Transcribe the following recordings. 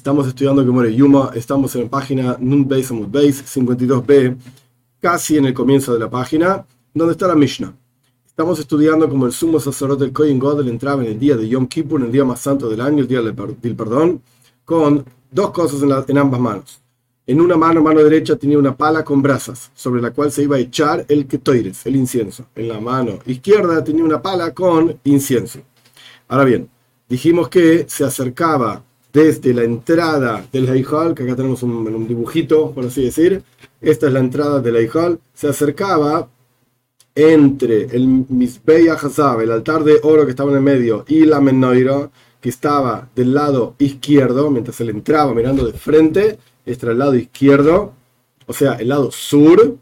Estamos estudiando Gemore Yuma, estamos en la página Nun Beis Amud Beis 52b, casi en el comienzo de la página, donde está la Mishnah. Estamos estudiando como el sumo sacerdote del Kohen Godel entraba en el día de Yom Kippur, en el día más santo del año, el día del, perdón, con dos cosas en, ambas manos. En una mano, mano derecha, tenía una pala con brasas, sobre la cual se iba a echar el ketoires, el incienso. En la mano izquierda tenía una pala con incienso. Ahora bien, dijimos que se acercaba desde la entrada del Heijal, que acá tenemos un, dibujito, por así decir, esta es la entrada del Heijal, se acercaba entre el Misbeya Hazab, el altar de oro que estaba en el medio, y la Menoira, que estaba del lado izquierdo, mientras él entraba mirando de frente, este era el lado izquierdo, o sea, el lado sur,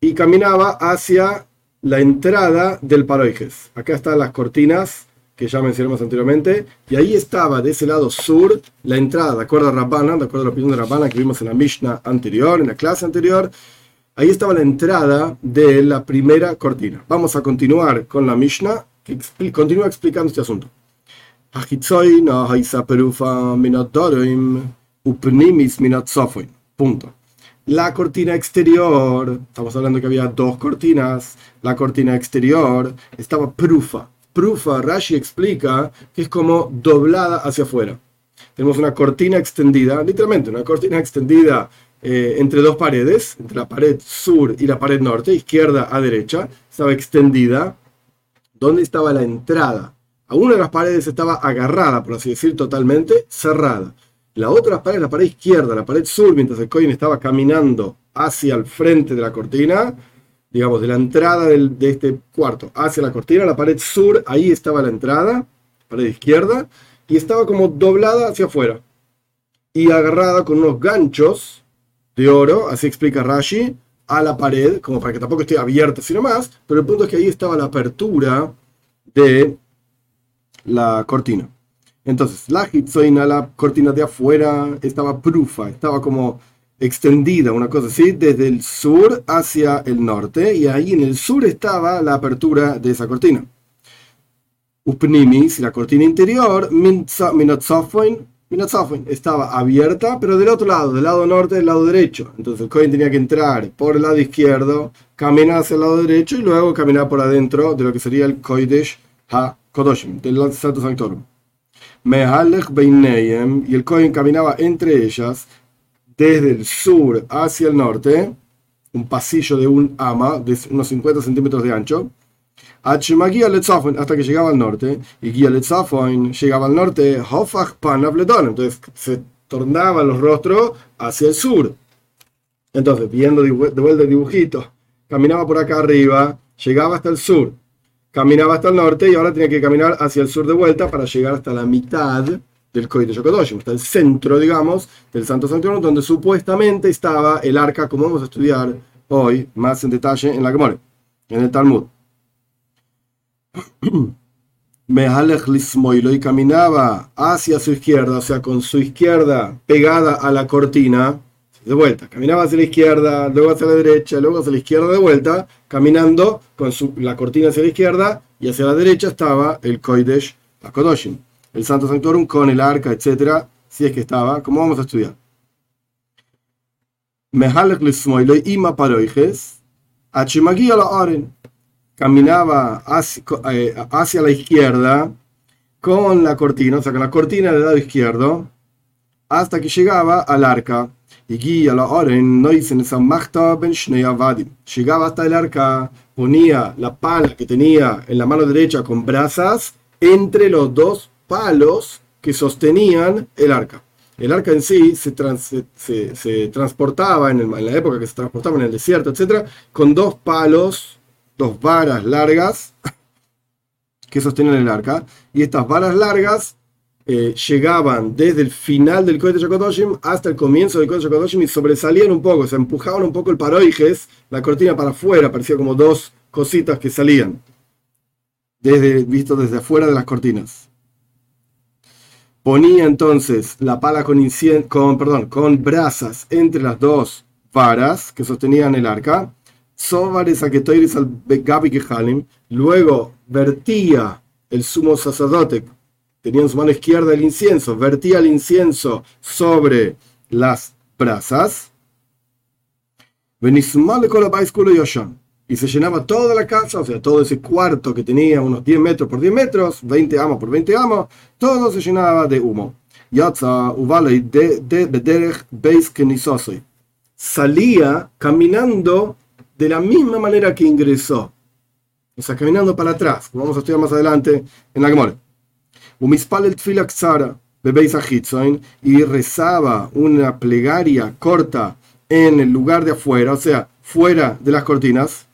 y caminaba hacia la entrada del Paroijes. Acá están las cortinas que ya mencionamos anteriormente, y ahí estaba de ese lado sur la entrada, de acuerdo a Rabbana, de acuerdo a la opinión de Rabbana que vimos en la Mishnah anterior, en la clase anterior, ahí estaba la entrada de la primera cortina. Vamos a continuar con la Mishnah, que continúa explicando este asunto. La cortina exterior, estamos hablando que había dos cortinas, la cortina exterior estaba prufa, Prufa, Rashi explica que es como doblada hacia afuera. Tenemos una cortina extendida, literalmente una cortina extendida eh, entre dos paredes, entre la pared sur y la pared norte, izquierda a derecha, estaba extendida. ¿Dónde estaba la entrada? A una de las paredes estaba agarrada, por así decir, totalmente cerrada. La otra pared, la pared izquierda, la pared sur, mientras el coin estaba caminando hacia el frente de la cortina, digamos, de la entrada de este cuarto hacia la cortina, la pared sur, ahí estaba la entrada, pared izquierda, y estaba como doblada hacia afuera. Y agarrada con unos ganchos de oro, así explica Rashi, a la pared, como para que tampoco esté abierta, sino más, pero el punto es que ahí estaba la apertura de la cortina. Entonces, la hitzoina, la cortina de afuera, estaba prufa, estaba como extendida, una cosa así, desde el sur hacia el norte, y ahí en el sur estaba la apertura de esa cortina. Upnimis, la cortina interior, estaba abierta, pero del otro lado, del lado norte, del lado derecho. Entonces el Cohen tenía que entrar por el lado izquierdo, caminar hacia el lado derecho y luego caminar por adentro de lo que sería el Koidesh HaKodoshim, del Santo Sanctorum. Mehalech Beineyem, y el Cohen caminaba entre ellas, desde el sur hacia el norte, un pasillo de un ama de unos 50 centímetros de ancho, hasta que llegaba al norte, y Guía llegaba al norte, entonces se tornaban los rostros hacia el sur. Entonces, viendo de vuelta el dibujito, caminaba por acá arriba, llegaba hasta el sur, caminaba hasta el norte y ahora tenía que caminar hacia el sur de vuelta para llegar hasta la mitad del Kodesh Yokodoshim, está el centro, digamos, del Santo Santuario, donde supuestamente estaba el arca, como vamos a estudiar hoy más en detalle en la Gemore, en el Talmud. Mehalech Lismoilo y caminaba hacia su izquierda, o sea, con su izquierda pegada a la cortina, de vuelta, caminaba hacia la izquierda, luego hacia la derecha, luego hacia la izquierda de vuelta, caminando con la cortina hacia la izquierda y hacia la derecha estaba el Kodesh Akodoshim el Santo Sanctorum con el arca, etcétera, si es que estaba, como vamos a estudiar. Caminaba eh, hacia, la izquierda con la cortina, o sea, con la cortina del lado izquierdo, hasta que llegaba al arca. Y la oren, no Llegaba hasta el arca, ponía la pala que tenía en la mano derecha con brasas entre los dos palos que sostenían el arca. El arca en sí se, transportaba en, la época que se transportaba en el desierto, etc., con dos palos, dos varas largas que sostenían el arca. Y estas varas largas eh, llegaban desde el final del de Yakodoshim hasta el comienzo del de Yakodoshim y sobresalían un poco, se empujaban un poco el paroijes, la cortina para afuera, parecía como dos cositas que salían, desde, visto desde afuera de las cortinas ponía entonces la pala con, con, perdón, con brasas entre las dos varas que sostenían el arca, luego vertía el sumo sacerdote tenía en su mano izquierda el incienso, vertía el incienso sobre las brasas, y se llenaba toda la casa, o sea, todo ese cuarto que tenía unos 10 metros por 10 metros, 20 amos por 20 amos, todo se llenaba de humo. Salía caminando de la misma manera que ingresó. O sea, caminando para atrás, vamos a estudiar más adelante en la Gemora. Y rezaba una plegaria corta en el lugar de afuera, o sea, fuera de las cortinas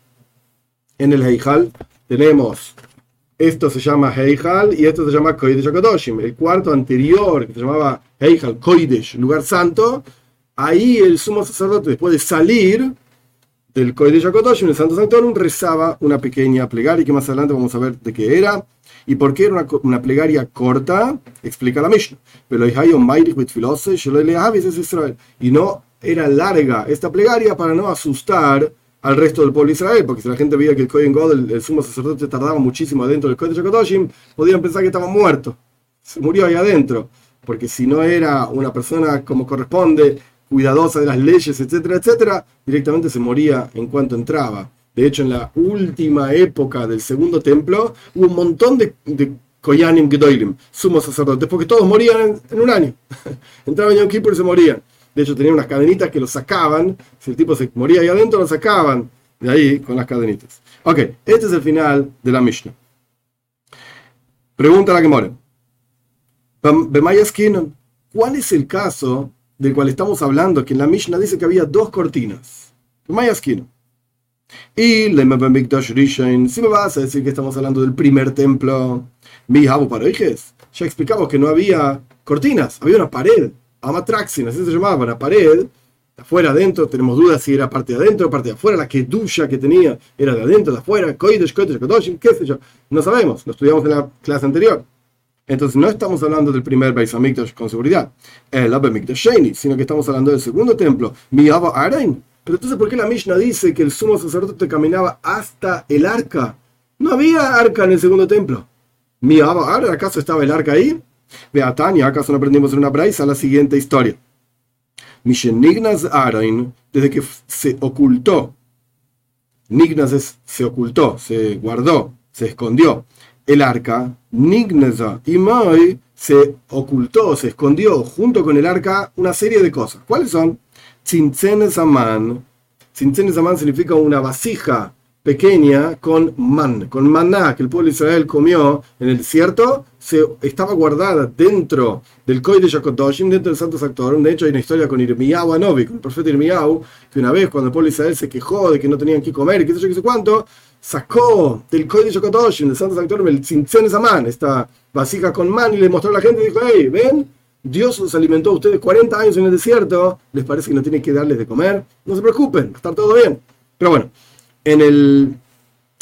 en el Heijal tenemos, esto se llama Heijal y esto se llama Koidesh HaKadoshim. El cuarto anterior, que se llamaba Heijal, Koidesh, lugar santo, ahí el sumo sacerdote, después de salir del Koidesh HaKadoshim, el Santo Sanctorum, rezaba una pequeña plegaria, que más adelante vamos a ver de qué era. ¿Y por qué era una, plegaria corta? Explica la Mishnah. Y no era larga esta plegaria para no asustar al resto del pueblo de Israel, porque si la gente veía que el Kohen God, el, sumo sacerdote, tardaba muchísimo adentro del Kodesh HaKadoshim, podían pensar que estaba muerto, se murió ahí adentro, porque si no era una persona como corresponde, cuidadosa de las leyes, etcétera, etcétera, directamente se moría en cuanto entraba. De hecho, en la última época del segundo templo, hubo un montón de, de Koyanim Gedolim, sumos sacerdotes, porque todos morían en, un año. Entraban en Yom Kippur y se morían. De hecho, tenían unas cadenitas que lo sacaban. Si el tipo se moría ahí adentro, lo sacaban de ahí con las cadenitas. Ok, este es el final de la Mishnah. Pregunta la que more. ¿Cuál es el caso del cual estamos hablando? Que en la Mishnah dice que había dos cortinas. Y si me vas a decir que estamos hablando del primer templo, mi ya explicamos que no había cortinas, había una pared. Amatraxin, así se llamaba, la pared, afuera, adentro, tenemos dudas si era parte de adentro, parte de afuera, la duya que tenía era de adentro, de afuera, Koidesh, Koidesh, Kodoshim, qué sé yo, no sabemos, lo estudiamos en la clase anterior. Entonces no estamos hablando del primer Beis con seguridad, el Abemikdash Sheni, sino que estamos hablando del segundo templo, Miaba Arain. Pero entonces, ¿por qué la Mishnah dice que el sumo sacerdote caminaba hasta el arca? No había arca en el segundo templo. Miaba Arain, ¿acaso estaba el arca ahí? Beatania, acaso no aprendimos en una braisa la siguiente historia. Mishenignas Arain, desde que se ocultó, Nignas es se ocultó, se guardó, se escondió. El arca, Nignaza y Moy, se ocultó, se escondió junto con el arca una serie de cosas. ¿Cuáles son? Tzintzenes Aman. Tzintzenes Aman significa una vasija pequeña con man, con maná que el pueblo de Israel comió en el desierto, se, estaba guardada dentro del Koi de Yakotoshim, dentro del Santo Sanctorum. De hecho, hay una historia con Irmiyahu Anovi, con el profeta Irmiyahu, que una vez cuando el pueblo de Israel se quejó de que no tenían que comer, qué sé yo, qué sé cuánto, sacó del Koi de Yakotoshim, del Santo Sanctorum, el esa man, esta vasija con man, y le mostró a la gente y dijo, hey, ven, Dios los alimentó a ustedes 40 años en el desierto, les parece que no tienen que darles de comer, no se preocupen, va a estar todo bien. Pero bueno, en el,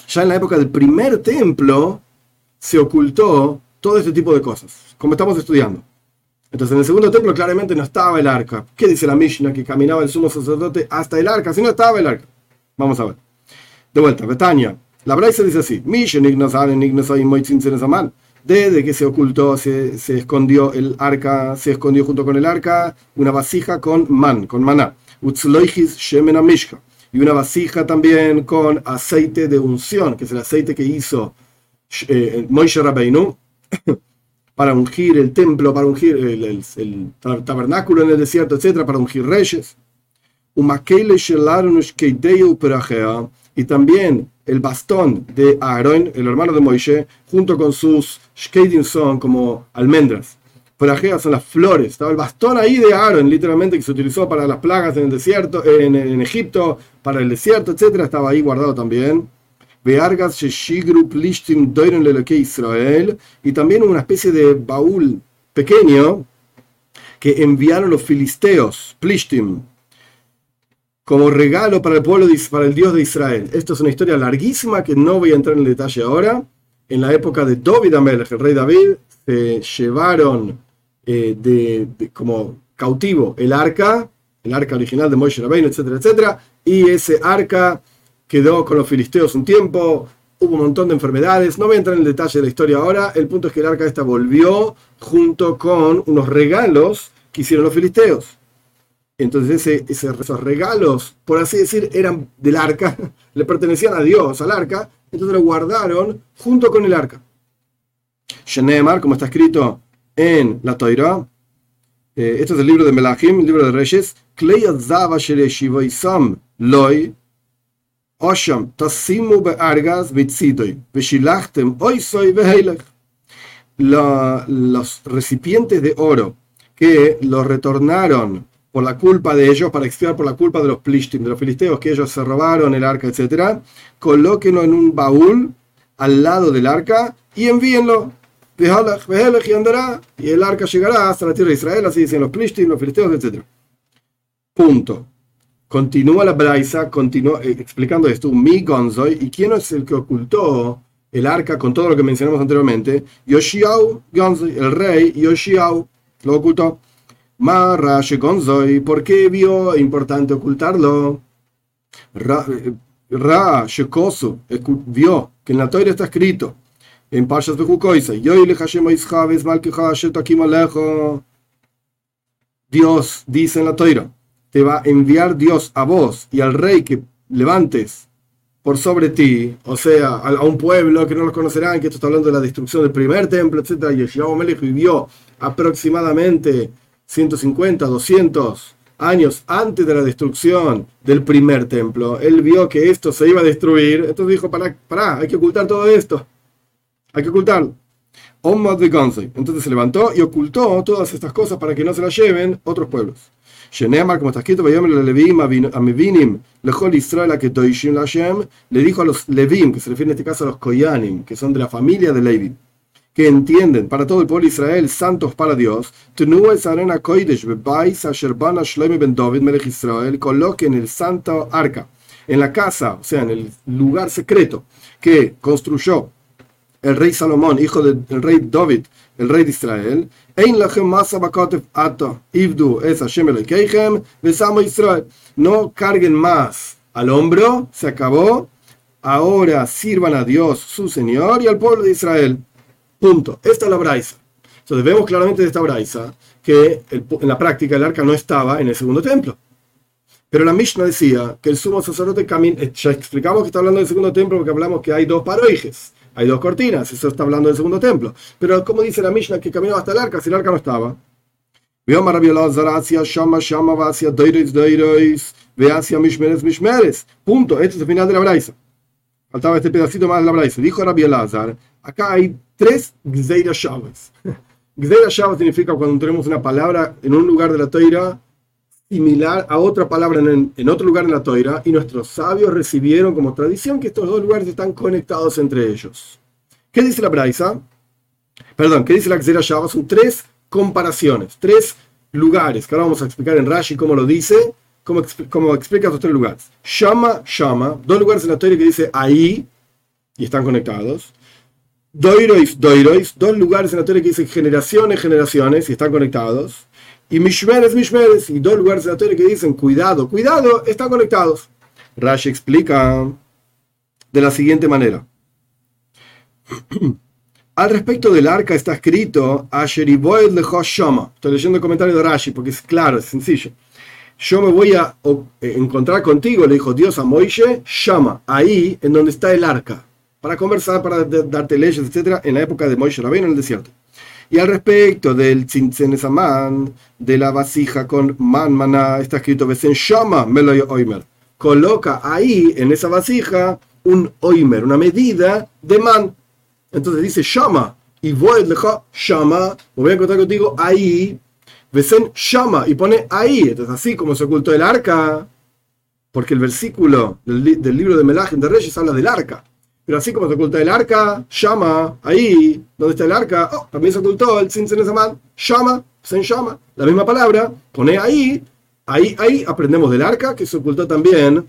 ya en la época del primer templo se ocultó todo este tipo de cosas, como estamos estudiando. Entonces en el segundo templo claramente no estaba el arca. ¿Qué dice la Mishnah? Que caminaba el sumo sacerdote hasta el arca, si no estaba el arca. Vamos a ver. De vuelta, Betania. La Braisa dice así: Desde que se ocultó, se, se, escondió el arca, se escondió junto con el arca una vasija con man, con maná. Utzloichis shemena mishka y una vasija también con aceite de unción, que es el aceite que hizo eh, Moishe Rabbeinu para ungir el templo, para ungir el, tabernáculo en el desierto, etcétera, para ungir reyes. Y también el bastón de Aaron, el hermano de Moishe, junto con sus shkedin son como almendras. Prajeas son las flores. Estaba el bastón ahí de Aaron, literalmente, que se utilizó para las plagas en el desierto, en, Egipto, para el desierto, etcétera, estaba ahí guardado también. Israel. Y también una especie de baúl pequeño que enviaron los filisteos, Plishtim, como regalo para el pueblo, para el Dios de Israel. Esto es una historia larguísima que no voy a entrar en detalle ahora. En la época de David Amelech, el rey David, se llevaron eh, de, como cautivo. El arca, el arca original de Moshe Rabbeinu, etcétera, etcétera, y ese arca quedó con los filisteos un tiempo, hubo un montón de enfermedades, no voy a entrar en el detalle de la historia ahora, el punto es que el arca esta volvió junto con unos regalos que hicieron los filisteos. Entonces ese, esos regalos, por así decir, eran del arca, le pertenecían a Dios, al arca, entonces lo guardaron junto con el arca. Shenemar, como está escrito en la Torah, eh, esto es el libro de Melachim, el libro de Reyes, loy Osham, tasimu be'argas. Los recipientes de oro que los retornaron por la culpa de ellos, para expiar por la culpa de los plishtim, de los filisteos que ellos se robaron el arca, etc., colóquenlo en un baúl al lado del arca y envíenlo. Y andará, y el arca llegará hasta la tierra de Israel, así dicen los plishtim, los filisteos, etc. Punto. Continúa la Braisa continúa, eh, explicando esto, mi Gonzoy, ¿y quién es el que ocultó el arca con todo lo que mencionamos anteriormente? Yoshiao Gonzoy, el rey Yoshiao, lo ocultó. Marra Gonzoy, ¿por qué vio importante ocultarlo? Ra, eh, Shekosu vio que en la Torah está escrito en Pashas Bejukoisa, Dios dice en la Torah te va a enviar Dios a vos y al rey que levantes por sobre ti, o sea, a, un pueblo que no los conocerán, que esto está hablando de la destrucción del primer templo, etc. Yeshua Melech vivió aproximadamente 150, 200 años antes de la destrucción del primer templo. Él vio que esto se iba a destruir, entonces dijo, para, para, hay que ocultar todo esto. Hay que ocultarlo. Entonces se levantó y ocultó todas estas cosas para que no se las lleven otros pueblos como está escrito, le dijo a los Levim, que se refiere en este caso a los Koyanim, que son de la familia de Levi, que entienden para todo el pueblo de Israel, santos para Dios, coloquen el santo arca en la casa, o sea, en el lugar secreto que construyó el rey Salomón, hijo del rey David, el rey de Israel, no carguen más al hombro, se acabó, ahora sirvan a Dios su Señor y al pueblo de Israel. Punto. Esta es la braisa. Entonces vemos claramente de esta braisa que en la práctica el arca no estaba en el segundo templo. Pero la Mishnah decía que el sumo sacerdote camina, ya explicamos que está hablando del segundo templo porque hablamos que hay dos paroijes hay dos cortinas, eso está hablando del segundo templo. Pero como dice la Mishnah que caminaba hasta el arca, si el arca no estaba. Punto. Este es el final de la braisa. Faltaba este pedacito más de la braisa. Dijo Rabbi Elazar, acá hay tres Gzeira Shavas. Gzeira Shavas significa cuando tenemos una palabra en un lugar de la toira similar a otra palabra en, otro lugar en la toira y nuestros sabios recibieron como tradición que estos dos lugares están conectados entre ellos. ¿Qué dice la Braisa? Perdón, ¿qué dice la Xera Shava? Son tres comparaciones, tres lugares que ahora vamos a explicar en Rashi cómo lo dice, cómo, cómo explica estos tres lugares. Shama, Shama, dos lugares en la toira que dice ahí y están conectados. Doirois, Doirois, dos lugares en la toira que dice generaciones, generaciones y están conectados y Mishmeres, Mishmeres, y dos lugares de la Torah que dicen cuidado, cuidado, están conectados. Rashi explica de la siguiente manera. Al respecto del arca está escrito Estoy leyendo el comentario de Rashi porque es claro, es sencillo. Yo me voy a eh, encontrar contigo, le dijo Dios a Moishe, llama ahí en donde está el arca, para conversar, para darte leyes, etc., en la época de Moishe Rabén en el desierto. Y al respecto del Tzintzenesaman, de la vasija con man maná, está escrito Besen Shama Meloy Oimer. Coloca ahí, en esa vasija, un Oimer, una medida de man. Entonces dice Shama, y voy a Shama, me voy a encontrar contigo ahí, Besen Shama, y pone ahí. Entonces, así como se ocultó el arca, porque el versículo del, del libro de Melachim de Reyes habla del arca. Pero así como se oculta el arca, llama, ahí, donde está el arca, oh, también se ocultó el sin llama, se llama, la misma palabra, pone ahí, ahí, ahí aprendemos del arca, que se ocultó también,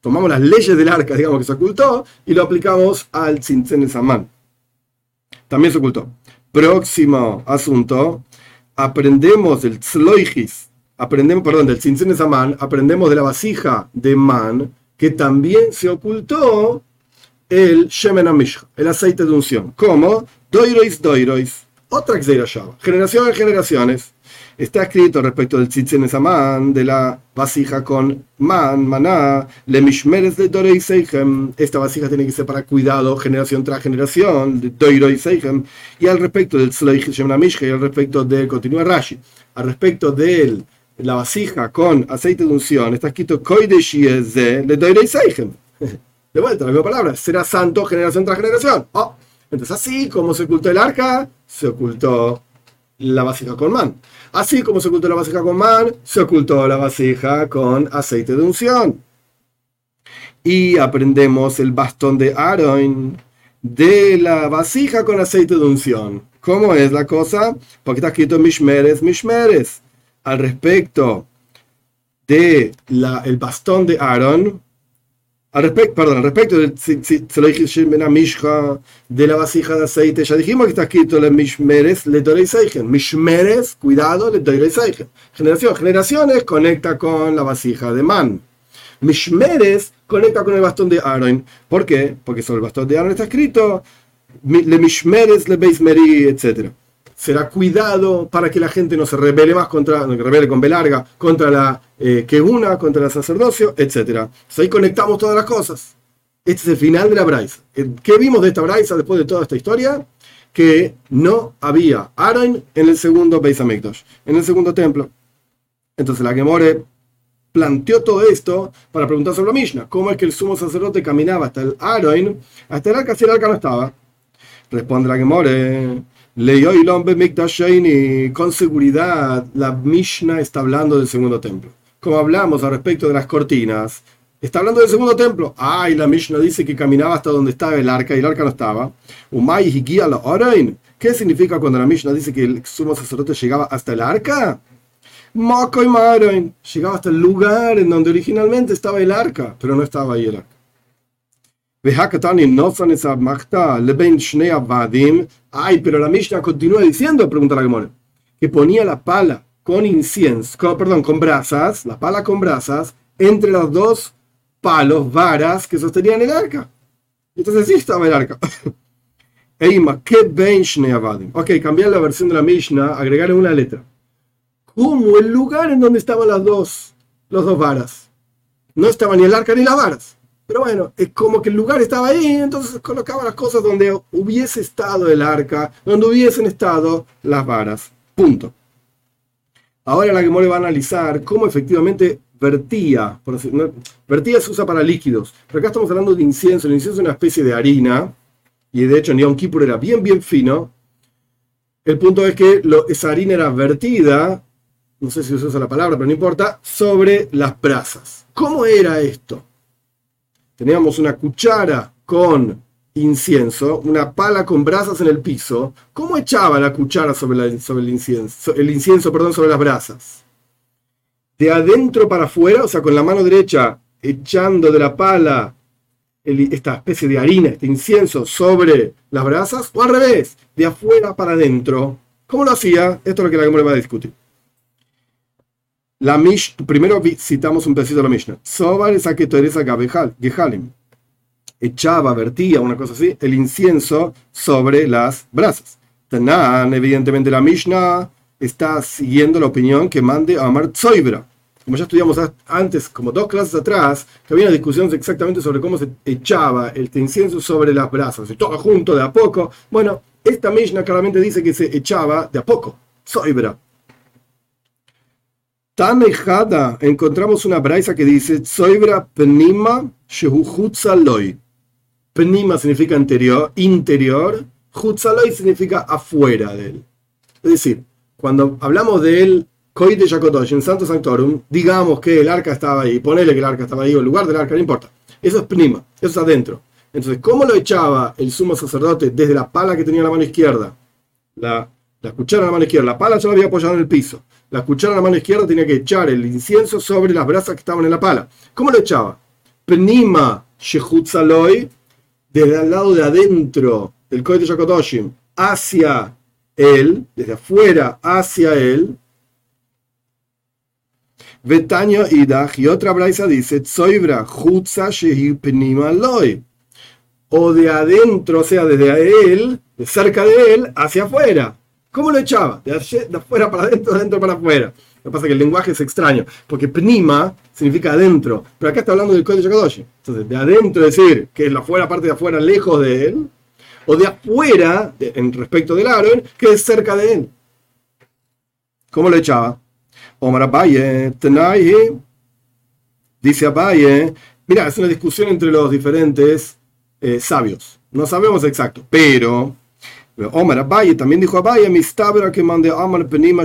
tomamos las leyes del arca, digamos que se ocultó, y lo aplicamos al Tzintzen También se ocultó. Próximo asunto, aprendemos del Tzloichis, aprendemos, perdón, del Tzintzen aprendemos de la vasija de Man, que también se ocultó el Shemen Amishra, el aceite de unción. ¿Cómo? Doirois, doirois. Otra Xeirashava. Generación en generaciones. Está escrito respecto del Tzitzen Saman, de la vasija con man, maná, le mishmeres de Dorei Seichem. Esta vasija tiene que ser para cuidado generación tras generación, de Doiroi Seichem. Y al respecto del Tzloich Shemen y al respecto de, continúa Rashi, al respecto de la vasija con aceite de unción, está escrito Koidesh de Doiroi Seichem. De vuelta, la misma palabra, será santo generación tras generación. Oh, entonces, así como se ocultó el arca, se ocultó la vasija con man. Así como se ocultó la vasija con man, se ocultó la vasija con aceite de unción. Y aprendemos el bastón de Aaron de la vasija con aceite de unción. ¿Cómo es la cosa? Porque está escrito Mishmeres, Mishmeres. Al respecto de la, el bastón de Aaron, al respecto, perdón, al respecto del de la vasija de aceite, ya dijimos que está escrito le mishmeres le seigen. Mishmeres, cuidado, le seigen. Generación, generaciones conecta con la vasija de man. Mishmeres conecta con el bastón de Aaron. ¿Por qué? Porque sobre el bastón de Aaron está escrito le mishmeres le beismeri, etc será cuidado para que la gente no se rebele más contra, no, que rebele con B larga, contra la eh, que una, contra el sacerdocio, etc. Entonces ahí conectamos todas las cosas. Este es el final de la Braisa. Eh, ¿Qué vimos de esta Braisa después de toda esta historia? Que no había Aaron en el segundo Beis Hamikdash, en el segundo templo. Entonces la Gemore planteó todo esto para preguntar sobre la Mishnah. ¿Cómo es que el sumo sacerdote caminaba hasta el Aaron, hasta el arca si el arca no estaba? Responde la Gemore y con seguridad la Mishnah está hablando del segundo templo. Como hablamos al respecto de las cortinas, está hablando del segundo templo. Ay, la Mishnah dice que caminaba hasta donde estaba el arca y el arca no estaba. ¿Qué significa cuando la Mishnah dice que el sumo sacerdote llegaba hasta el arca? Llegaba hasta el lugar en donde originalmente estaba el arca, pero no estaba ahí el arca. Ay, pero la Mishnah continúa diciendo, pregunta la Gemora, que ponía la pala con incienso, perdón, con brasas, la pala con brasas, entre los dos palos, varas que sostenían el arca. Entonces sí estaba el arca. Eima, ¿qué ben Ok, cambiar la versión de la Mishnah, agregar una letra. Como el lugar en donde estaban las dos, los dos varas. No estaba ni el arca ni las varas. Pero bueno, es como que el lugar estaba ahí, entonces colocaba las cosas donde hubiese estado el arca, donde hubiesen estado las varas. Punto. Ahora la Gemore va a analizar cómo efectivamente vertía, vertía se usa para líquidos, pero acá estamos hablando de incienso, el incienso es una especie de harina, y de hecho Neon Kippur era bien, bien fino. El punto es que esa harina era vertida, no sé si se usa la palabra, pero no importa, sobre las brasas. ¿Cómo era esto? teníamos una cuchara con incienso, una pala con brasas en el piso, ¿cómo echaba la cuchara sobre, el incienso, el incienso, perdón, sobre las brasas? De adentro para afuera, o sea, con la mano derecha echando de la pala esta especie de harina, este incienso sobre las brasas, o al revés, de afuera para adentro. ¿Cómo lo hacía? Esto es lo que la Gemara va a discutir. La Mish, primero citamos un pedacito de la Mishnah. Sobar esa que Teresa Gehalim. Echaba, vertía, una cosa así, el incienso sobre las brasas. Tanan, evidentemente la Mishnah está siguiendo la opinión que mande Amar Tzoibra. Como ya estudiamos antes, como dos clases atrás, que había una discusión exactamente sobre cómo se echaba el incienso sobre las brasas, y todo junto de a poco. Bueno, esta Mishnah claramente dice que se echaba de a poco, Zoibra. Tanejada, encontramos una braisa que dice Soibra Pnima Shehuhutzaloi. Pnima significa interior, interior, Hutzaloi significa afuera de él. Es decir, cuando hablamos del Koi de Yakotosh en Santo Sanctorum, digamos que el arca estaba ahí, ponele que el arca estaba ahí, o el lugar del arca, no importa. Eso es Pnima, eso es adentro. Entonces, ¿cómo lo echaba el sumo sacerdote desde la pala que tenía en la mano izquierda? La, la cuchara en la mano izquierda, la pala ya la había apoyado en el piso la cuchara en la mano izquierda tenía que echar el incienso sobre las brasas que estaban en la pala. ¿Cómo lo echaba? Pnima Shehutzaloi, desde el lado de adentro del Kohet Yakotoshim hacia él, desde afuera hacia él. Betaño Idach, y otra braisa dice, Shehi Pnima Loi. o de adentro, o sea, desde él, de cerca de él, hacia afuera. ¿Cómo lo echaba? De, afuera para adentro, de adentro para afuera. Lo que pasa es que el lenguaje es extraño, porque pnima significa adentro, pero acá está hablando del código Kadoshi. Entonces, de adentro, decir, que es la afuera, parte de afuera, lejos de él, o de afuera, en respecto del Aaron, que es cerca de él. ¿Cómo lo echaba? Omar Abaye, Tenai, dice Abaye, mira, es una discusión entre los diferentes eh, sabios. No sabemos exacto, pero Omar Abaye también dijo Abaye, Mistabra que mande Omar Penima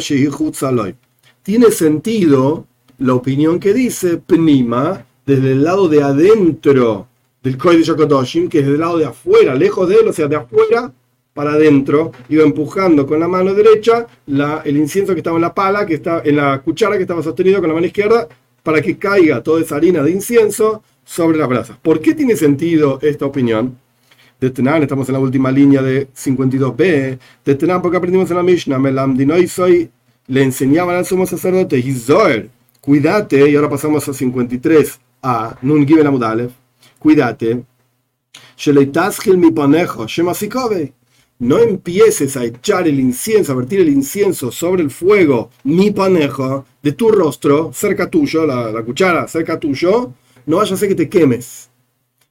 Tiene sentido la opinión que dice Penima desde el lado de adentro del Kodesh Kodoshim, que es del lado de afuera, lejos de él, o sea, de afuera para adentro, iba empujando con la mano derecha el incienso que estaba en la pala, que está en la cuchara que estaba sostenido con la mano izquierda, para que caiga toda esa harina de incienso sobre las brasas. ¿Por qué tiene sentido esta opinión? De Tenan, estamos en la última línea de 52b. De Tenan, porque aprendimos en la Mishnah, soy le enseñaban al sumo sacerdote, Hizoer, cuídate, y ahora pasamos a 53a, Nun Giben Amudalev, cuídate, mi panejo, no empieces a echar el incienso, a vertir el incienso sobre el fuego, mi panejo, de tu rostro, cerca tuyo, la, cuchara cerca tuyo, no vaya a que te quemes.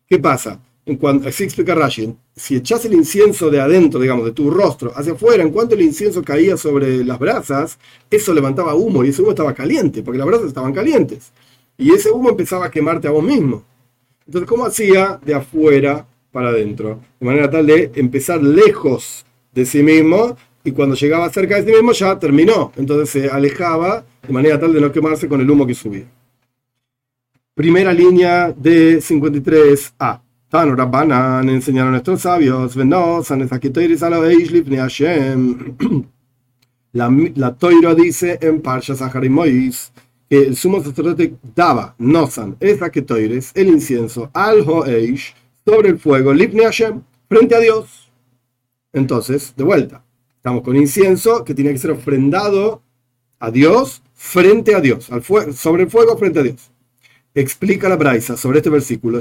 ¿Qué pasa? En cuanto, así explica Rashi, si echas el incienso de adentro, digamos, de tu rostro, hacia afuera, en cuanto el incienso caía sobre las brasas, eso levantaba humo y ese humo estaba caliente, porque las brasas estaban calientes. Y ese humo empezaba a quemarte a vos mismo. Entonces, ¿cómo hacía de afuera para adentro, de manera tal de empezar lejos de sí mismo y cuando llegaba cerca de sí mismo ya terminó, entonces se alejaba de manera tal de no quemarse con el humo que subía. Primera línea de 53a. Tan Rabbanan enseñaron a nuestros sabios, la, la Toira dice en Parsha Mois que el sumo sacerdote daba, Nosan, esa que el incienso, al Hoeish, sobre el fuego, Lipne Hashem, frente a Dios. Entonces, de vuelta, estamos con incienso que tiene que ser ofrendado a Dios frente a Dios, al sobre el fuego frente a Dios. Explica la Braisa sobre este versículo,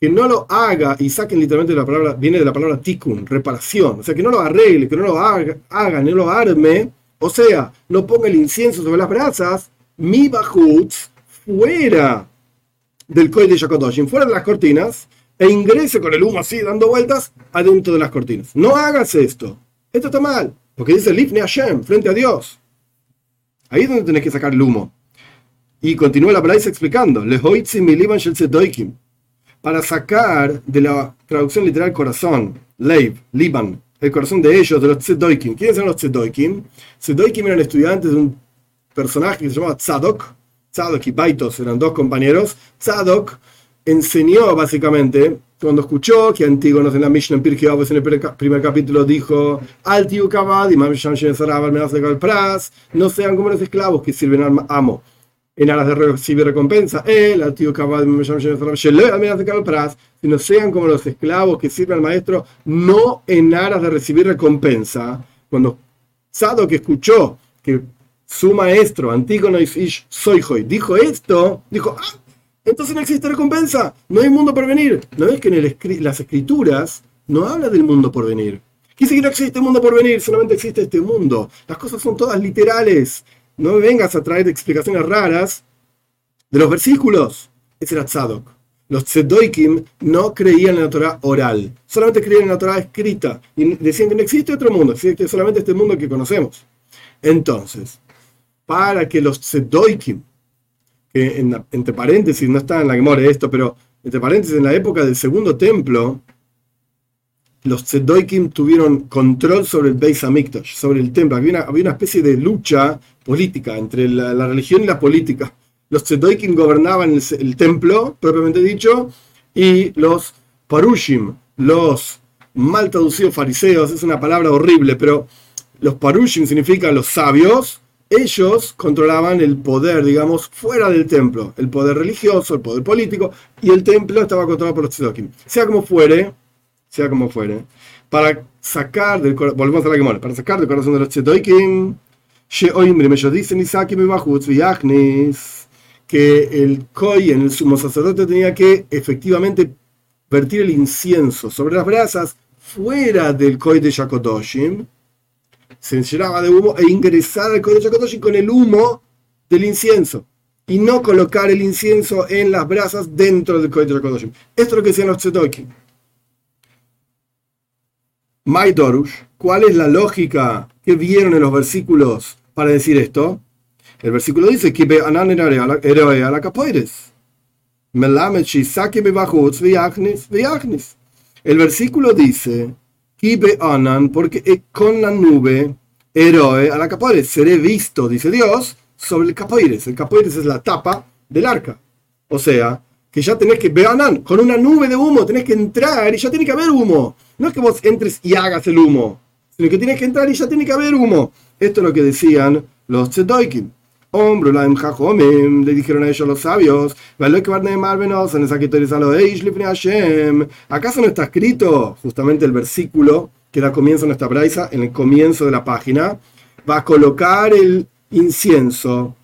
que no lo haga, y saquen literalmente la palabra, viene de la palabra tikkun, reparación, o sea, que no lo arregle, que no lo haga, haga no lo arme, o sea, no ponga el incienso sobre las brasas, mi bajutz, fuera del de Yakodoshin, fuera de las cortinas, e ingrese con el humo así, dando vueltas, adentro de las cortinas. No hagas esto. Esto está mal, porque dice Lifne Hashem, frente a Dios. Ahí es donde tenés que sacar el humo. Y continúa la Braisa explicando, para sacar de la traducción literal corazón, Leib, Liban, el corazón de ellos, de los Tzedoikim. ¿Quiénes eran los Tzedoikim? Tzedoikim eran estudiantes de un personaje que se llamaba Tzadok, Tzadok y Baitos eran dos compañeros. Tzadok enseñó básicamente, cuando escuchó que Antígonos en la Mishnah en Pirkei en el primer capítulo dijo, Al Kabad y no sean como los esclavos que sirven al amo en aras de recibir recompensa. El sino sean como los esclavos que sirven al maestro, no en aras de recibir recompensa. Cuando Tzadok escuchó que su maestro, Antígono Soyhoy, dijo esto, dijo, ah, entonces no existe recompensa, no hay mundo por venir. ¿No es que en las escrituras no habla del mundo por venir? Dice que no existe mundo por venir, solamente existe este mundo. Las cosas son todas literales. No me vengas a traer explicaciones raras de los versículos. Ese era Tzadok. Los Tzedoikim no creían en la Torah oral, solamente creían en la Torah escrita. Y decían que no existe otro mundo, solamente este mundo que conocemos. Entonces, para que los tzedoikim, que entre paréntesis, no está en la memoria esto, pero entre paréntesis, en la época del segundo templo, los tzedoikim tuvieron control sobre el Beis Hamikdash, sobre el templo. Había una, especie de lucha política entre la, religión y la política. Los tzedoikim gobernaban el, templo, propiamente dicho, y los parushim, los mal traducidos fariseos, es una palabra horrible, pero los parushim significan los sabios, ellos controlaban el poder, digamos, fuera del templo, el poder religioso, el poder político, y el templo estaba controlado por los tzedokim. Sea como fuere, sea como fuere, para sacar del corazón, volvemos a la para sacar del corazón de los tzedokim, ellos dicen, que el en el sumo sacerdote, tenía que efectivamente vertir el incienso sobre las brasas fuera del Koi de Shakodoshim, se llenaba de humo e ingresar al Koi de Shakodoshim con el humo del incienso y no colocar el incienso en las brasas dentro del Koi de Shakodoshim. Esto es lo que decían los Tzedokim. Maidorush, ¿cuál es la lógica que vieron en los versículos para decir esto? El versículo dice que. El versículo dice, Kibe Anan, porque con la nube, héroe a la capoeires, seré visto, dice Dios, sobre el capoeires. El capoeires es la tapa del arca. O sea, que ya tenés que, Anan, con una nube de humo, tenés que entrar y ya tiene que haber humo. No es que vos entres y hagas el humo, sino que tienes que entrar y ya tiene que haber humo. Esto es lo que decían los Tzedoikim. Hombre, le dijeron a ellos los sabios, ¿acaso no está escrito justamente el versículo que da comienzo a nuestra braisa, en el comienzo de la página? Va a colocar el incienso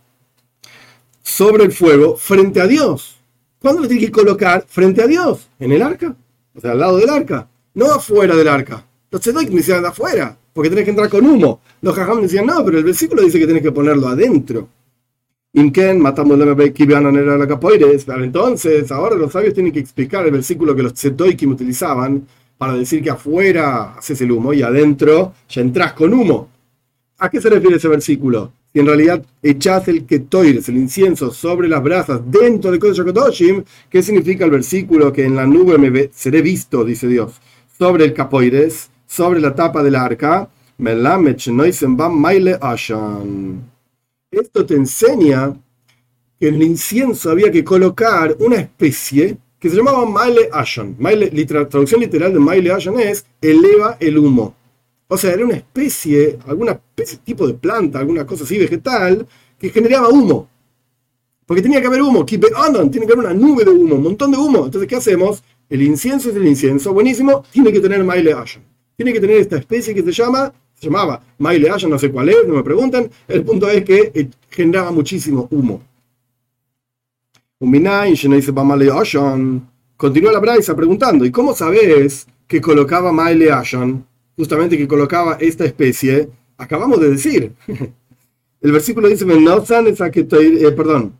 sobre el fuego frente a Dios. ¿Cuándo lo tiene que colocar frente a Dios? En el arca, o sea, al lado del arca, no afuera del arca. Los tzedoik me decían afuera, porque tenés que entrar con humo. Los jajam decían, no, pero el versículo dice que tenés que ponerlo adentro. Inken, matamos la capoeires. Entonces, ahora los sabios tienen que explicar el versículo que los tzetoikim utilizaban para decir que afuera haces el humo y adentro ya entras con humo. ¿A qué se refiere ese versículo? Si en realidad echás el ketoires, el incienso, sobre las brasas dentro del Kodesh Kodoshim, ¿qué significa el versículo que en la nube me seré visto, dice Dios, sobre el capoires, sobre la tapa del arca? maile esto te enseña que en el incienso había que colocar una especie que se llamaba Maile Ashan. La traducción literal de Maile Ashan es eleva el humo. O sea, era una especie, alguna especie, tipo de planta, alguna cosa así vegetal, que generaba humo. Porque tenía que haber humo, tiene que haber una nube de humo, un montón de humo. Entonces, ¿qué hacemos? El incienso es el incienso, buenísimo, tiene que tener Maile Ashan. Tiene que tener esta especie que se llama se llamaba Maile Ashan, no sé cuál es, no me preguntan. El punto es que eh, generaba muchísimo humo. Continúa la Braisa preguntando, ¿y cómo sabes que colocaba Maile Ashan? Justamente que colocaba esta especie. Acabamos de decir. El versículo dice, eh, perdón,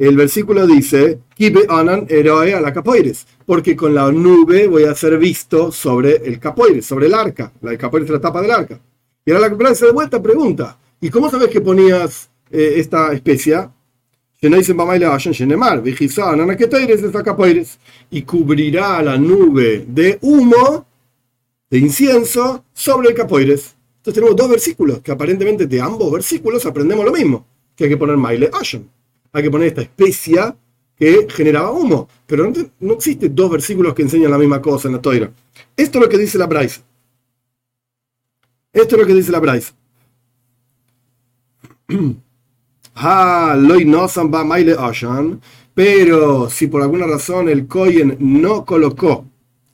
el versículo dice, Anan eroe a la capoeires, porque con la nube voy a ser visto sobre el capoeires, sobre el arca. La capoeires es la tapa del arca. Y ahora la se de vuelta pregunta, ¿y cómo sabes que ponías eh, esta especia? Y cubrirá la nube de humo, de incienso, sobre el capoeires. Entonces tenemos dos versículos, que aparentemente de ambos versículos aprendemos lo mismo, que hay que poner Maile Ashen hay que poner esta especia que generaba humo. Pero no, existen dos versículos que enseñan la misma cosa en la toira. Esto es lo que dice la Bryce. Esto es lo que dice la Bryce. Pero si por alguna razón el Cohen no colocó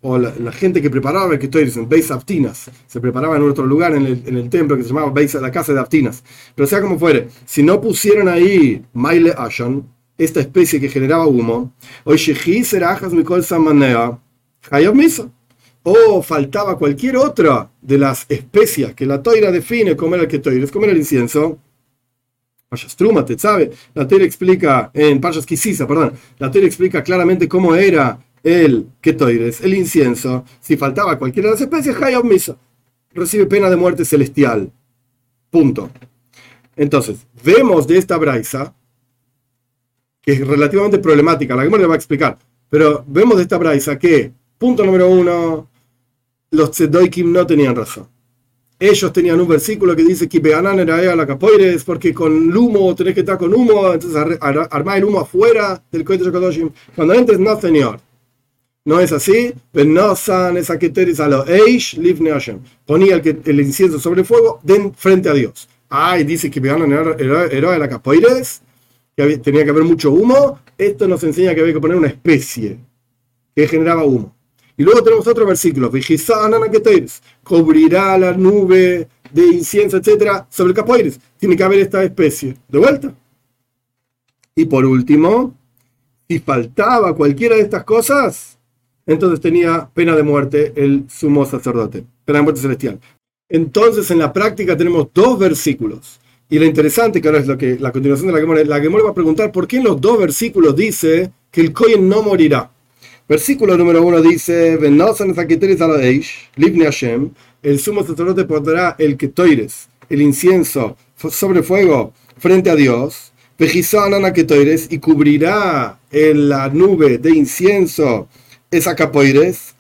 o la, gente que preparaba el que estoy Beis Aftinas, se preparaba en otro lugar en el, templo que se llamaba Beis, la casa de Aftinas. Pero sea como fuere, si no pusieron ahí Maile Ashan, esta especie que generaba humo, o faltaba cualquier otra de las especias que la toira define como el que toira, como era el incienso, Truma, te sabe, la toira explica, en Pashas Kisisa, perdón, la toira explica claramente cómo era el ketoires, el incienso, si faltaba cualquiera de las especies, Hayab Misa, recibe pena de muerte celestial. Punto. Entonces, vemos de esta braisa, que es relativamente problemática, la que le va a explicar, pero vemos de esta braisa que, punto número uno, los tzedoikim no tenían razón. Ellos tenían un versículo que dice que era la capoires, porque con humo tenés que estar con humo, entonces armar el humo afuera del cohete de Cuando entres, no, señor. No es así. Ponía el, el incienso sobre el fuego frente a Dios. Ah, y dice que era, era, de la capoeires, que tenía que haber mucho humo. Esto nos enseña que había que poner una especie que generaba humo. Y luego tenemos otro versículo. Cubrirá la nube de incienso, etcétera, sobre el capoeires. Tiene que haber esta especie. De vuelta. Y por último, si faltaba cualquiera de estas cosas, entonces tenía pena de muerte el sumo sacerdote, pena de muerte celestial. Entonces, en la práctica tenemos dos versículos. Y lo interesante, que ahora es lo que la continuación de la Gemora, la Gemora va a preguntar por qué en los dos versículos dice que el Kohen no morirá. Versículo número uno dice: el sumo sacerdote pondrá el ketoires, el incienso sobre fuego frente a Dios, y cubrirá en la nube de incienso esa capoires,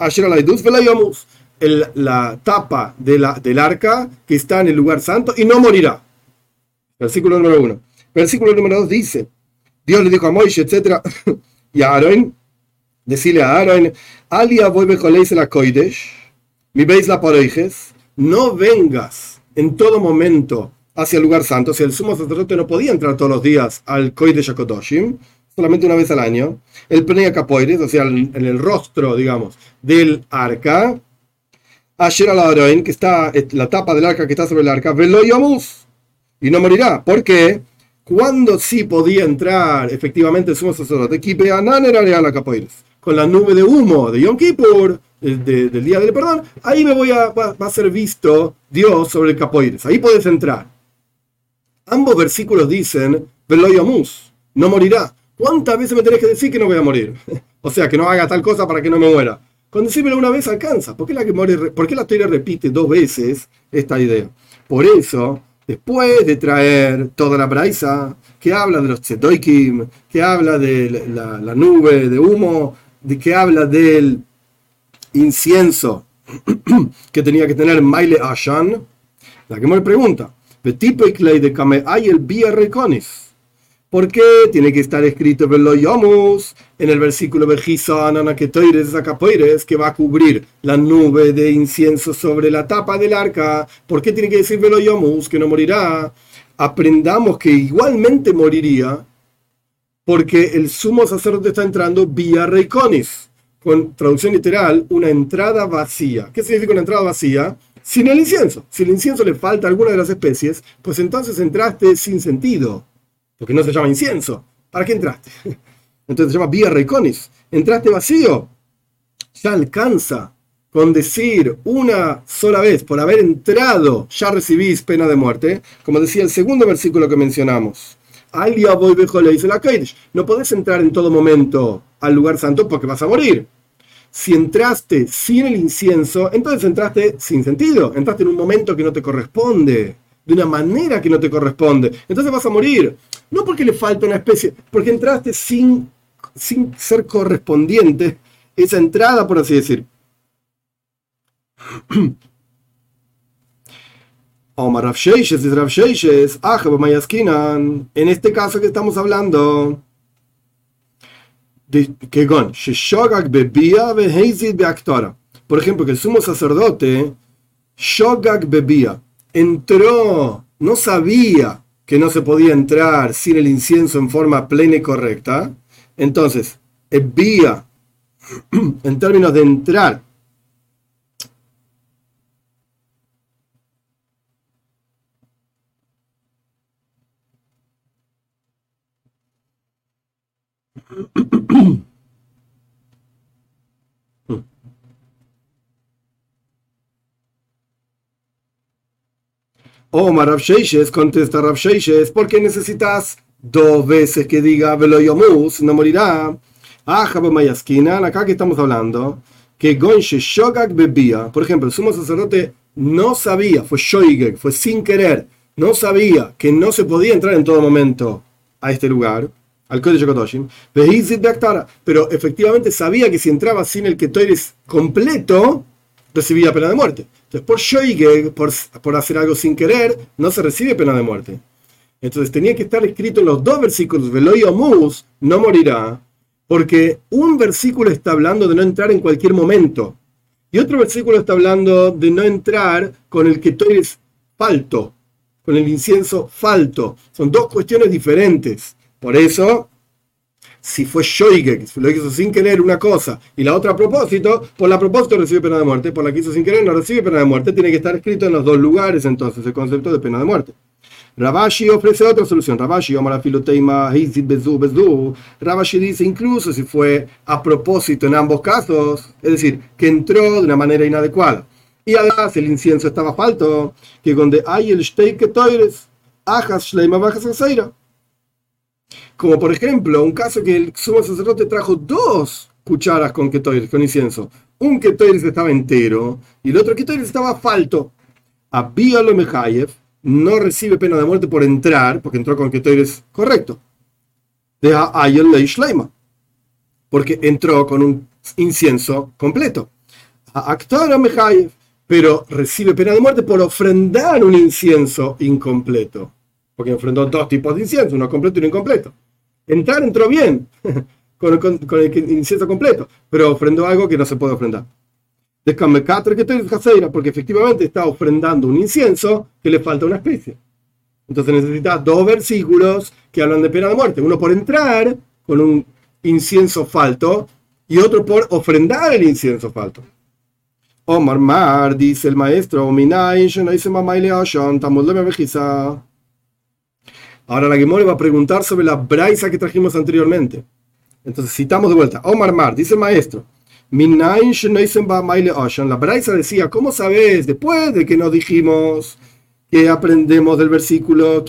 la tapa de la, del arca que está en el lugar santo y no morirá. Versículo número uno. Versículo número dos dice, Dios le dijo a Moisés, etc. y a Aaron, decirle a Aaron, Alia voy la koidesh, mi veis la poroijes, no vengas en todo momento hacia el lugar santo. O sea, el sumo sacerdote no podía entrar todos los días al koidesh akodoshim, solamente una vez al año. El Pnei Capoires, o sea, en el rostro, digamos, del arca. Ayer al que está, la tapa del arca que está sobre el arca, velo y no morirá. ¿Por qué? Cuando sí podía entrar efectivamente el sumo sacerdote, con la nube de humo de Yom Kippur, del día del perdón, ahí me voy a, va, a ser visto Dios sobre el capoires. Ahí puedes entrar. Ambos versículos dicen, Veloyamus, no morirá. ¿Cuántas veces me tenés que decir que no voy a morir? o sea, que no haga tal cosa para que no me muera. Con decírmelo una vez alcanza. ¿Por qué la, que ¿por qué la teoría repite dos veces esta idea? Por eso, después de traer toda la braisa, que habla de los tzetoikim, que habla de la, nube de humo, de que habla del incienso que tenía que tener Maile Ashan, la que me pregunta, de hay el ¿Por qué tiene que estar escrito Veloyomus en el versículo que va a cubrir la nube de incienso sobre la tapa del arca? ¿Por qué tiene que decir Veloyomus que no morirá? Aprendamos que igualmente moriría porque el sumo sacerdote está entrando vía Reikonis, con traducción literal, una entrada vacía. ¿Qué significa una entrada vacía? Sin el incienso. Si el incienso le falta a alguna de las especies, pues entonces entraste sin sentido porque no se llama incienso. ¿Para qué entraste? Entonces se llama vía reconis. Entraste vacío. Ya alcanza con decir una sola vez por haber entrado, ya recibís pena de muerte, como decía el segundo versículo que mencionamos. No podés entrar en todo momento al lugar santo porque vas a morir. Si entraste sin el incienso, entonces entraste sin sentido. Entraste en un momento que no te corresponde de una manera que no te corresponde. Entonces vas a morir. No porque le falta una especie, porque entraste sin, sin ser correspondiente esa entrada, por así decir. Omar en este caso que estamos hablando, de que por ejemplo, que el sumo sacerdote, Shogak bebía, entró, no sabía que no se podía entrar sin el incienso en forma plena y correcta, entonces, vía, en términos de entrar Omar Rav contesta Rav ¿por qué necesitas dos veces que diga Veloyomus, no morirá? Ah, Mayaskinan, acá que estamos hablando, que Gonshe Shogak bebía, por ejemplo, el sumo sacerdote no sabía, fue Shoigek, fue sin querer, no sabía que no se podía entrar en todo momento a este lugar, al Kodesh Kodoshim, pero efectivamente sabía que si entraba sin el Ketoiris completo, recibía pena de muerte. Por Shoige, por, por hacer algo sin querer, no se recibe pena de muerte. Entonces tenía que estar escrito en los dos versículos, Veloyomus no morirá, porque un versículo está hablando de no entrar en cualquier momento, y otro versículo está hablando de no entrar con el que tú eres falto, con el incienso falto. Son dos cuestiones diferentes. Por eso, si fue Shoige, que lo hizo sin querer una cosa, y la otra a propósito, por la propósito recibe pena de muerte, por la que hizo sin querer no recibe pena de muerte, tiene que estar escrito en los dos lugares entonces el concepto de pena de muerte. Rabashi ofrece otra solución. Rabashi, Rabashi dice, incluso si fue a propósito en ambos casos, es decir, que entró de una manera inadecuada. Y además el incienso estaba falto, que donde hay el steak toires, ajas shleima bajas Como por ejemplo, un caso que el sumo sacerdote trajo dos cucharas con ketoires, con incienso. Un ketoires estaba entero y el otro ketoires estaba falto. Abíalo Mejayev no recibe pena de muerte por entrar, porque entró con ketoires correcto. Deja Ayel Lei Shleima, porque entró con un incienso completo. Actora Mejayev pero recibe pena de muerte por ofrendar un incienso incompleto. Porque ofrendó dos tipos de incienso, uno completo y uno incompleto. Entrar entró bien con, el incienso completo, pero ofrendó algo que no se puede ofrendar. Porque efectivamente está ofrendando un incienso que le falta una especie. Entonces necesita dos versículos que hablan de pena de muerte. Uno por entrar con un incienso falto y otro por ofrendar el incienso falto. Omar Mar, dice el maestro, Ahora la Gemore va a preguntar sobre la braisa que trajimos anteriormente. Entonces citamos de vuelta. Omar Mar, dice el maestro. La braisa decía, ¿cómo sabes? Después de que nos dijimos que aprendemos del versículo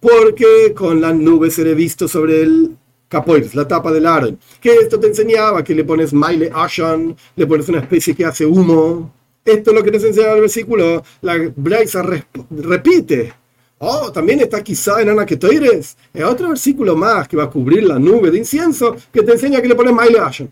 porque con la nube seré visto sobre el capoirs, la tapa del árbol. Que esto te enseñaba que le pones maile ashan, le pones una especie que hace humo. Esto es lo que nos enseña el versículo. La Braisa repite. Oh, también está quizá en Ana Es otro versículo más que va a cubrir la nube de incienso que te enseña que le pones maile ashan.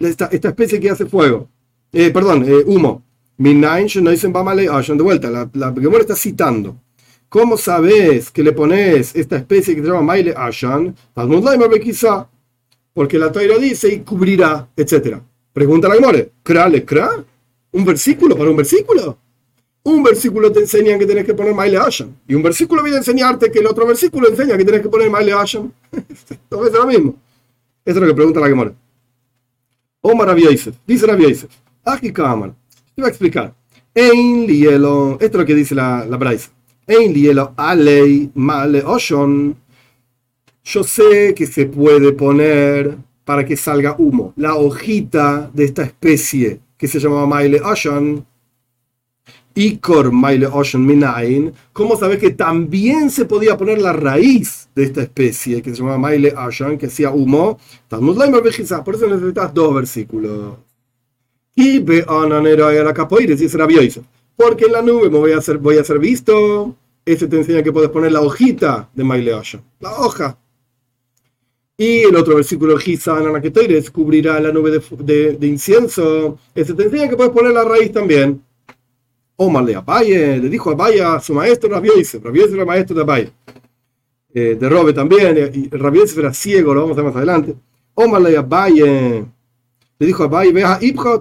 Esta, esta especie que hace fuego. Eh, perdón, eh, humo. De vuelta, la, la está citando. ¿Cómo sabes que le pones esta especie que se llama Maile Ashan? quizá, porque la Toira dice y cubrirá, etc. Pregunta la Gemore, ¿Kra le kra? ¿Un versículo para un versículo? Un versículo te enseña que tienes que poner Maile Ashan. Y un versículo viene a enseñarte que el otro versículo enseña que tienes que poner Maile Ashan. Esto es lo mismo. Eso es lo que pregunta la Gemore. Omar Rabbi Dice Rabbi. Aquí cámara. Te voy a explicar. En Lielo. Esto es lo que dice la, la Braisa. Yo sé que se puede poner para que salga humo la hojita de esta especie que se llamaba Maile Ocean. Ikor Maile Ocean Minain. ¿Cómo sabes que también se podía poner la raíz de esta especie que se llamaba Maile Ocean, que hacía humo? Por eso necesitas dos versículos. Y ve a la capoeira, dice Rabioisa porque en la nube me voy a hacer, voy a ser visto. Este te enseña que puedes poner la hojita de Maileosha, la hoja. Y el otro versículo, que descubrirá la nube de, incienso. Este te enseña que puedes poner la raíz también. Omar le Abaye, le dijo Abaye a su maestro Rabioise. Rabioise era maestro de Abaye. Eh, de Robe también. Y Rabioise era ciego, lo vamos a ver más adelante. Omar le Abaye, le dijo Abaye, ve a Ibja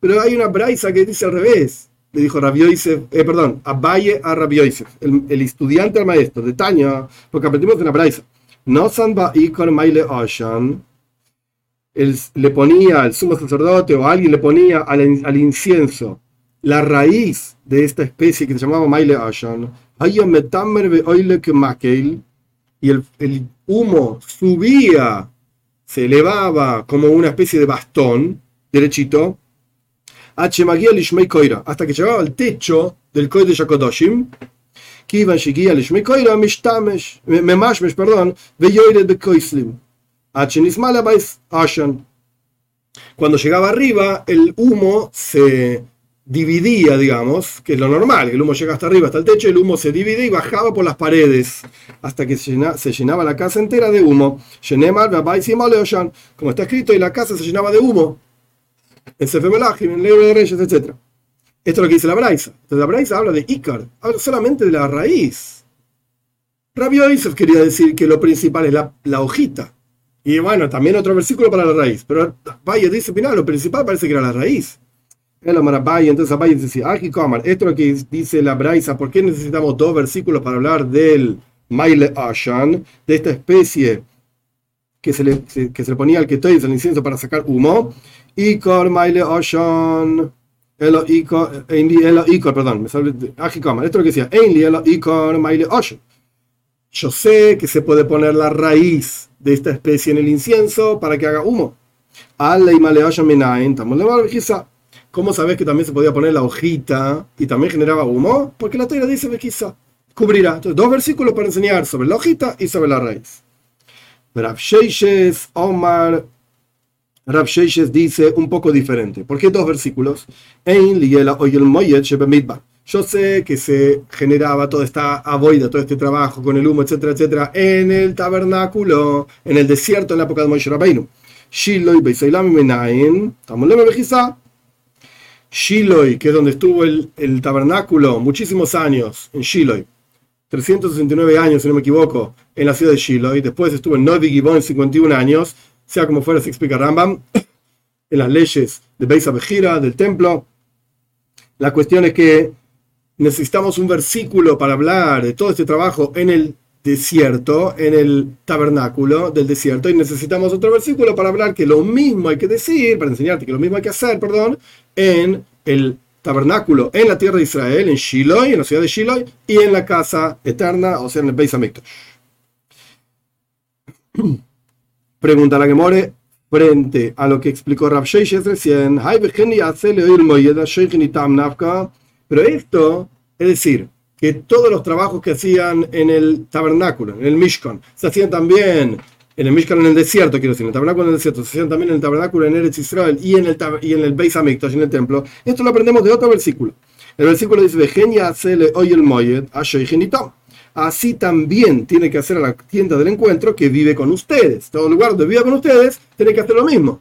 Pero hay una braisa que dice al revés le dijo Rabbi Yosef, eh, perdón, Abaye a Rabbi Yosef, el, el, estudiante al maestro de Tanya, porque aprendimos en la braisa. No sanba ikon maile oshan, le ponía al sumo sacerdote o alguien le ponía al, incienso la raíz de esta especie que se llamaba maile oshan, y el, el humo subía, se elevaba como una especie de bastón derechito, hasta que llegaba al techo del Koy de Shakodoshim, perdón, Cuando llegaba arriba, el humo se dividía, digamos, que es lo normal, el humo llega hasta arriba, hasta el techo, el humo se divide y bajaba por las paredes hasta que se, llenaba la casa entera de humo. Como está escrito, y la casa se llenaba de humo en Sefer Melachim, en de Reyes, etc. Esto es lo que dice la Braisa. Entonces la Braisa habla de Icar, habla solamente de la raíz. Rabbi quería decir que lo principal es la, hojita. Y bueno, también otro versículo para la raíz. Pero Valle dice, mira, lo principal parece que era la raíz. Entonces Valle dice, esto es lo que dice la Braisa. ¿Por qué necesitamos dos versículos para hablar del Maile Ashan, de esta especie que se le, que se ponía al que estoy el incienso para sacar humo? Y Maile Ocean. Elo Icor, Elo Icor, perdón, me sale. Esto es lo que decía, Einli Elo Icor Maile Osho. Yo sé que se puede poner la raíz de esta especie en el incienso para que haga humo. ¿Cómo sabes que también se podía poner la hojita y también generaba humo? Porque la teoría dice quizá cubrirá. Entonces, dos versículos para enseñar sobre la hojita y sobre la raíz. Rav Omar Rav dice un poco diferente. ¿Por qué dos versículos? Yo sé que se generaba toda esta aboida, todo este trabajo con el humo, etcétera, etcétera, en el tabernáculo, en el desierto en la época de Moshe Rabbeinu. Shiloh Menaim, Shiloh, que es donde estuvo el, tabernáculo muchísimos años, en Shiloh, 369 años, si no me equivoco, en la ciudad de Shiloh, después estuvo en Novi Gibon 51 años, sea como fuera, se explica Rambam, en las leyes de Beis Abejira, del templo. La cuestión es que necesitamos un versículo para hablar de todo este trabajo en el desierto, en el tabernáculo del desierto, y necesitamos otro versículo para hablar que lo mismo hay que decir, para enseñarte que lo mismo hay que hacer, perdón, en el tabernáculo en la tierra de Israel, en Shiloh, en la ciudad de Shiloh, y en la casa eterna, o sea, en el Beis Hamikdash. Pregunta la que more frente a lo que explicó Rav Sheishes recién. Pero esto, es decir, que todos los trabajos que hacían en el tabernáculo, en el Mishkan, se hacían también en el Mishkan en el desierto, quiero decir, en el tabernáculo en el desierto, se hacían también en el tabernáculo en Eretz Israel y en el, y en el Beis Hamikdash, en el templo. Esto lo aprendemos de otro versículo. El versículo dice, oy el moyed Así también tiene que hacer a la tienda del encuentro que vive con ustedes. Todo lugar donde viva con ustedes, tiene que hacer lo mismo.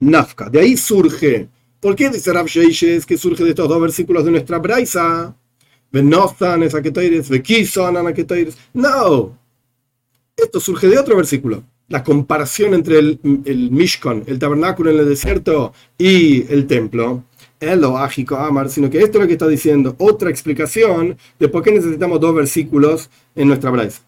Nafka. De ahí surge. ¿Por qué dice Rav Sheishes que surge de estos dos versículos de nuestra Braisa? No. Esto surge de otro versículo. La comparación entre el, Mishkan, el tabernáculo en el desierto, y el templo. El lo Amar, sino que esto es lo que está diciendo. Otra explicación de por qué necesitamos dos versículos en nuestra braisa.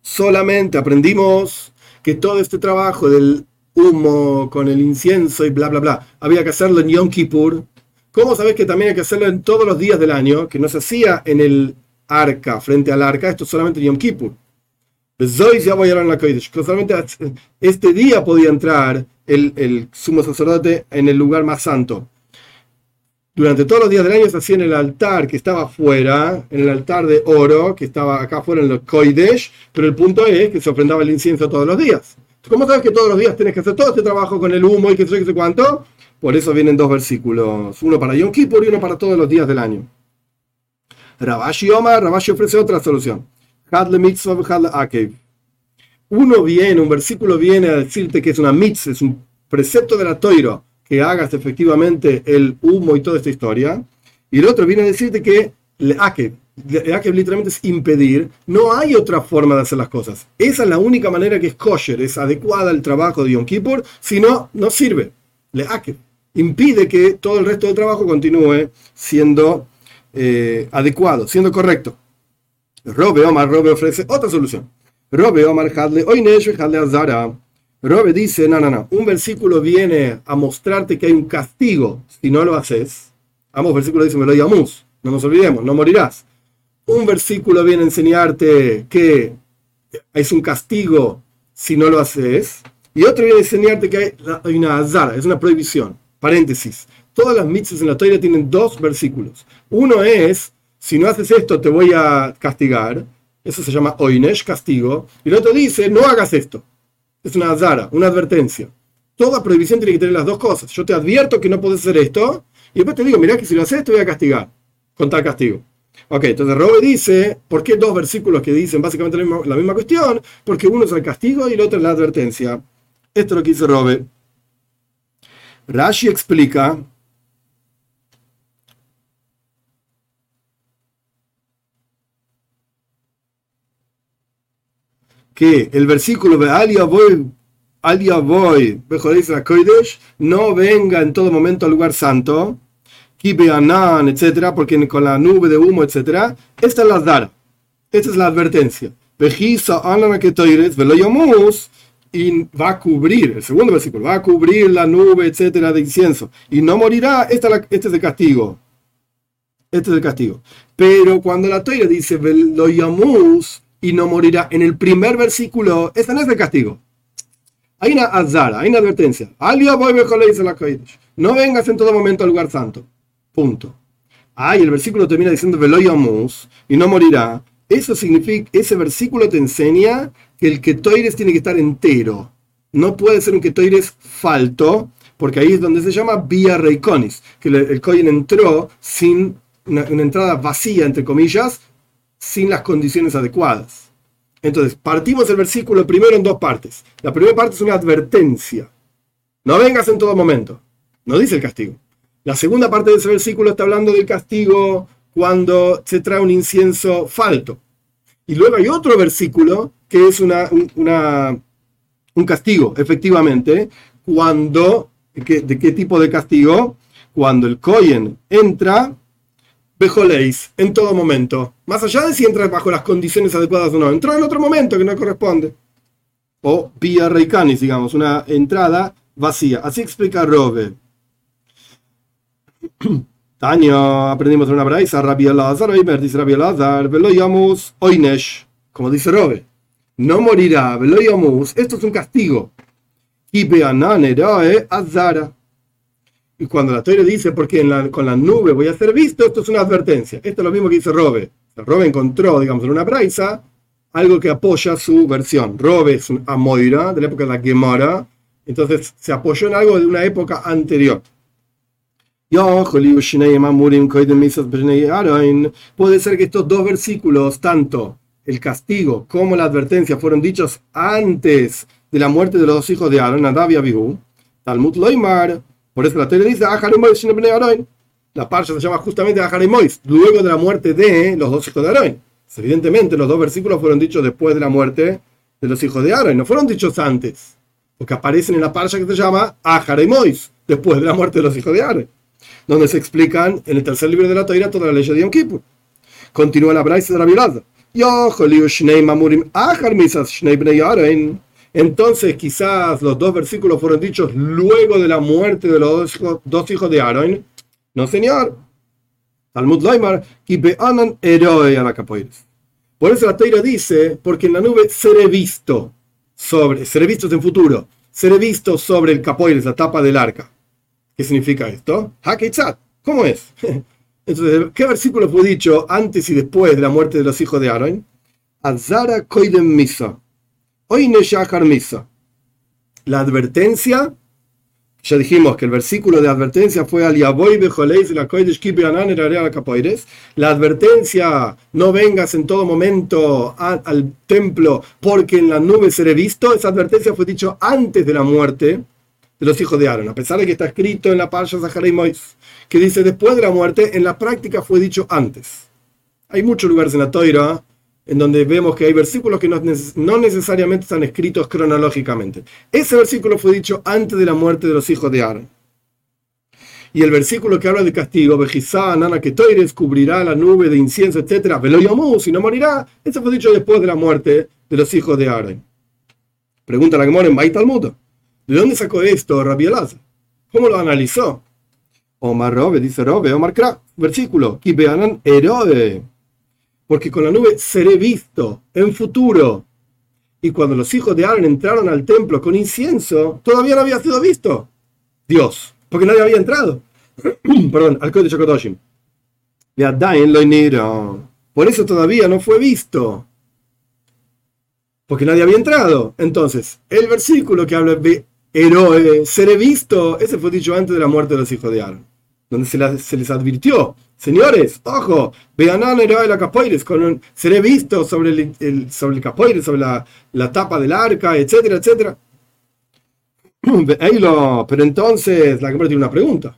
Solamente aprendimos que todo este trabajo del humo con el incienso y bla bla bla había que hacerlo en Yom Kippur ¿Cómo sabes que también hay que hacerlo en todos los días del año? Que no se hacía en el arca, frente al arca, esto solamente en Yom Kippur. Solamente este día podía entrar el, el sumo sacerdote en el lugar más santo. Durante todos los días del año se hacía en el altar que estaba afuera, en el altar de oro que estaba acá afuera en los Koidesh, pero el punto es que se ofrendaba el incienso todos los días. ¿Cómo sabes que todos los días tienes que hacer todo este trabajo con el humo y que sé, qué sé cuánto? Por eso vienen dos versículos, uno para Yom Kippur y uno para todos los días del año. Rabashi Omar, Rabashi ofrece otra solución. Hadle mitzvah, hadle akev. Uno viene, un versículo viene a decirte que es una mitzvah, es un precepto de la toiro, que hagas efectivamente el humo y toda esta historia. Y el otro viene a decirte que le akev, akev literalmente es impedir, no hay otra forma de hacer las cosas. Esa es la única manera que es kosher, es adecuada al trabajo de Yom Kippur, si no, no sirve. Le akev impide que todo el resto del trabajo continúe siendo eh, adecuado, siendo correcto. Robe Omar, Robe ofrece otra solución. Robe Omar Hadle, Hadle Azara. Robe dice, no, no, no, un versículo viene a mostrarte que hay un castigo si no lo haces. Ambos versículos dicen, me lo llamamos, no nos olvidemos, no morirás. Un versículo viene a enseñarte que es un castigo si no lo haces. Y otro viene a enseñarte que hay una azara, es una prohibición. Paréntesis. Todas las mitzvahs en la Torah tienen dos versículos. Uno es, si no haces esto te voy a castigar. Eso se llama oinesh, castigo. Y el otro dice, no hagas esto. Es una azara, una advertencia. Toda prohibición tiene que tener las dos cosas. Yo te advierto que no puedes hacer esto. Y después te digo, mira que si lo haces te voy a castigar. Con tal castigo. Ok, entonces Robe dice, ¿por qué dos versículos que dicen básicamente la misma, la cuestión? Porque uno es el castigo y el otro es la advertencia. Esto es lo que dice Robe. Rashi explica que el versículo de Alia voy, Alia voy, no venga en todo momento al lugar santo, etcétera, porque con la nube de humo, etcétera, esta es la dar, esta es la advertencia. Y va a cubrir, el segundo versículo, va a cubrir la nube, etcétera, de incienso, y no morirá, este es el castigo. Este es el castigo. Pero cuando la toira dice veloyamos y no morirá en el primer versículo, este no es el castigo. Hay una azara, hay una advertencia. No vengas en todo momento al lugar santo. Punto. Ah, el versículo termina diciendo veloyamos y no morirá. Eso significa, ese versículo te enseña que el ketoires tiene que estar entero. No puede ser un ketoires falto, porque ahí es donde se llama vía reiconis, que el, el entró sin una, entrada vacía, entre comillas, sin las condiciones adecuadas. Entonces, partimos el versículo primero en dos partes. La primera parte es una advertencia. No vengas en todo momento. No dice el castigo. La segunda parte de ese versículo está hablando del castigo cuando se trae un incienso falto. Y luego hay otro versículo que es una, un castigo, efectivamente, cuando, ¿de qué tipo de castigo? Cuando el Cohen entra, vejoleis, en todo momento, más allá de si entra bajo las condiciones adecuadas o no, entró en otro momento que no corresponde. O vía reicanis, digamos, una entrada vacía. Así explica Robe. Taño, aprendimos en una braisa, Rabbi Elazar, dice Rabbi Elazar, oinesh, como dice Robe, no morirá, veloyamos, esto es un castigo. Y beananerae azara. Y cuando la Torah dice, porque con la nube voy a ser visto, esto es una advertencia. Esto es lo mismo que dice Robe. Robe encontró, digamos, en una braisa, algo que apoya su versión. Robe es un Amoira, de la época de la Gemara, entonces se apoyó en algo de una época anterior. Puede ser que estos dos versículos, tanto el castigo como la advertencia, fueron dichos antes de la muerte de los dos hijos de Aaron, Nadab y Abihu. Talmud Loimar. Por eso la teoría dice, la parcha se llama justamente Mois, luego de la muerte de los dos hijos de Aaron. Evidentemente, los dos versículos fueron dichos después de la muerte de los hijos de Aaron, no fueron dichos antes, porque aparecen en la parcha que se llama Mois, después de la muerte de los hijos de Aaron donde se explican en el tercer libro de la Torah toda la ley de Yom Kippur. Continúa la Braisa de la Vilada. Entonces quizás los dos versículos fueron dichos luego de la muerte de los dos hijos de Aaron. No, señor. Talmud Laimar, Por eso la Torah dice, porque en la nube seré visto sobre, seré visto en futuro, seré visto sobre el capoides, la tapa del arca. ¿Qué significa esto? Hakeitzat. ¿Cómo es? Entonces, ¿qué versículo fue dicho antes y después de la muerte de los hijos de Aaron? Azara koidem misa. Oine shachar misa. La advertencia, ya dijimos que el versículo de advertencia fue al Yaboy bejoleis la koidesh capoires. La advertencia, no vengas en todo momento al templo porque en la nube seré visto. Esa advertencia fue dicho antes de la muerte de los hijos de Aaron, a pesar de que está escrito en la Parsha Zaharay Mois, que dice después de la muerte, en la práctica fue dicho antes. Hay muchos lugares en la Toira en donde vemos que hay versículos que no, necesariamente están escritos cronológicamente. Ese versículo fue dicho antes de la muerte de los hijos de Aaron. Y el versículo que habla de castigo, Bejizá, Nana, que Toires cubrirá la nube de incienso, etc., Veloyamus y no morirá, ese fue dicho después de la muerte de los hijos de Aaron. Pregunta la Gemora en Bait Talmud. ¿De dónde sacó esto Rabbi Elazar? ¿Cómo lo analizó? Omar Robe, dice Robe, Omar Kra, versículo, y vean héroe, porque con la nube seré visto en futuro. Y cuando los hijos de Aaron entraron al templo con incienso, todavía no había sido visto Dios, porque nadie había entrado. Perdón, al Kodesh Kodoshim. Por eso todavía no fue visto. Porque nadie había entrado. Entonces, el versículo que habla de héroe, seré visto, ese fue dicho antes de la muerte de los hijos de Aaron, donde se, les advirtió, señores, ojo, vean héroe la capoires, seré visto sobre el, sobre el capoires, sobre la, tapa del arca, etcétera, etcétera. Pero entonces, la Gemara tiene una pregunta.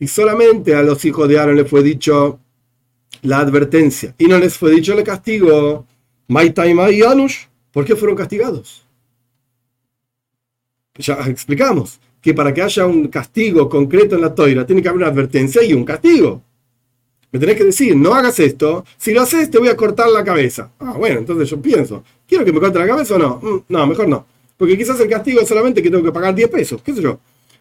Y solamente a los hijos de Aaron les fue dicho la advertencia y no les fue dicho el castigo, ¿por qué fueron castigados? Ya explicamos que para que haya un castigo concreto en la toira tiene que haber una advertencia y un castigo. Me tenés que decir, no hagas esto, si lo haces te voy a cortar la cabeza. Ah, bueno, entonces yo pienso, ¿quiero que me corte la cabeza o no? Mm, no, mejor no. Porque quizás el castigo es solamente que tengo que pagar 10 pesos, qué sé yo.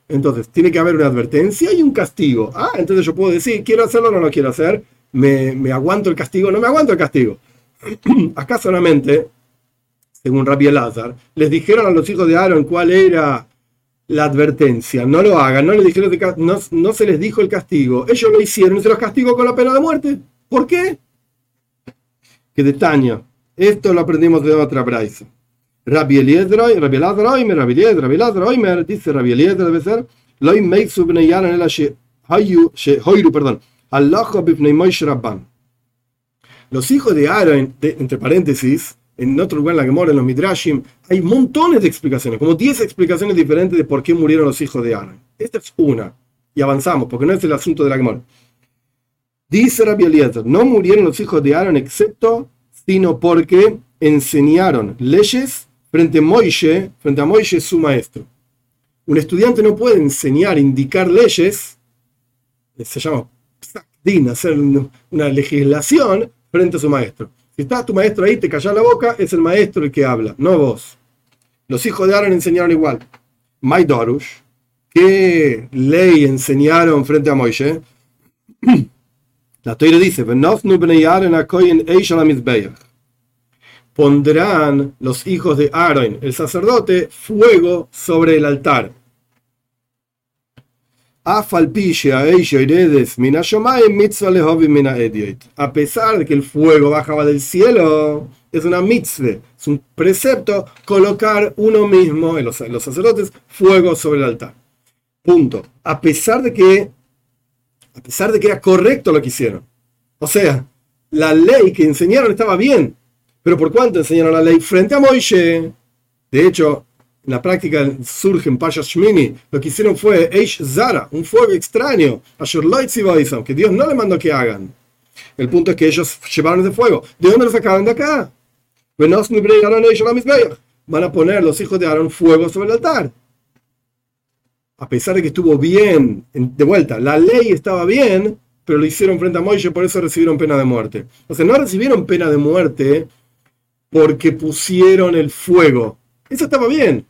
Entonces, tiene que haber una advertencia y un castigo. Ah, entonces yo puedo decir, quiero hacerlo o no lo quiero hacer, me, me aguanto el castigo, no me aguanto el castigo. Acá solamente, según Rabbi Elazar, les dijeron a los hijos de Aaron cuál era la advertencia. No lo hagan, no, les dijeron no, no se les dijo el castigo. Ellos lo hicieron y se los castigó con la pena de muerte. ¿Por qué? Que detaña. Esto lo aprendimos de otra braisa. Rabbi Eliezer, Rabbi Elazar Oimer, Rabbi Eliezer, Rabbi Elazar Oimer, dice Rabbi Eliezer, debe ser, Loi Meitzu bnei perdón, Allah bifnei Moish. Los hijos de Aaron, entre paréntesis, en otro lugar en la que moran los Midrashim, hay montones de explicaciones, como 10 explicaciones diferentes de por qué murieron los hijos de Aaron. Esta es una. Y avanzamos, porque no es el asunto de la Gemora. Dice Rabbi Eliezer, no murieron los hijos de Aaron excepto, sino porque enseñaron leyes frente a Moishe, frente a Moishe su maestro. Un estudiante no puede enseñar, indicar leyes, se llama hacer una legislación frente a su maestro. Si está tu maestro ahí, te callas la boca, es el maestro el que habla, no vos. Los hijos de Aaron enseñaron igual. My Dorush, ¿qué ley enseñaron frente a Moisés? La Torah dice, pondrán los hijos de Aaron, el sacerdote, fuego sobre el altar. A pesar de que el fuego bajaba del cielo, es una mitzvah, es un precepto colocar uno mismo, en los, sacerdotes, fuego sobre el altar. Punto. A pesar de que, a pesar de que era correcto lo que hicieron. O sea, la ley que enseñaron estaba bien, pero ¿por cuánto enseñaron la ley frente a Moishe? De hecho, en la práctica surge en Pasha Shmini, lo que hicieron fue Eish Zara, un fuego extraño, que Dios no le mandó que hagan. El punto es que ellos llevaron ese fuego. ¿De dónde lo sacaron de acá? Van a poner los hijos de Aaron fuego sobre el altar. A pesar de que estuvo bien, de vuelta, la ley estaba bien, pero lo hicieron frente a Moisés, por eso recibieron pena de muerte. O sea, no recibieron pena de muerte porque pusieron el fuego. Eso estaba bien.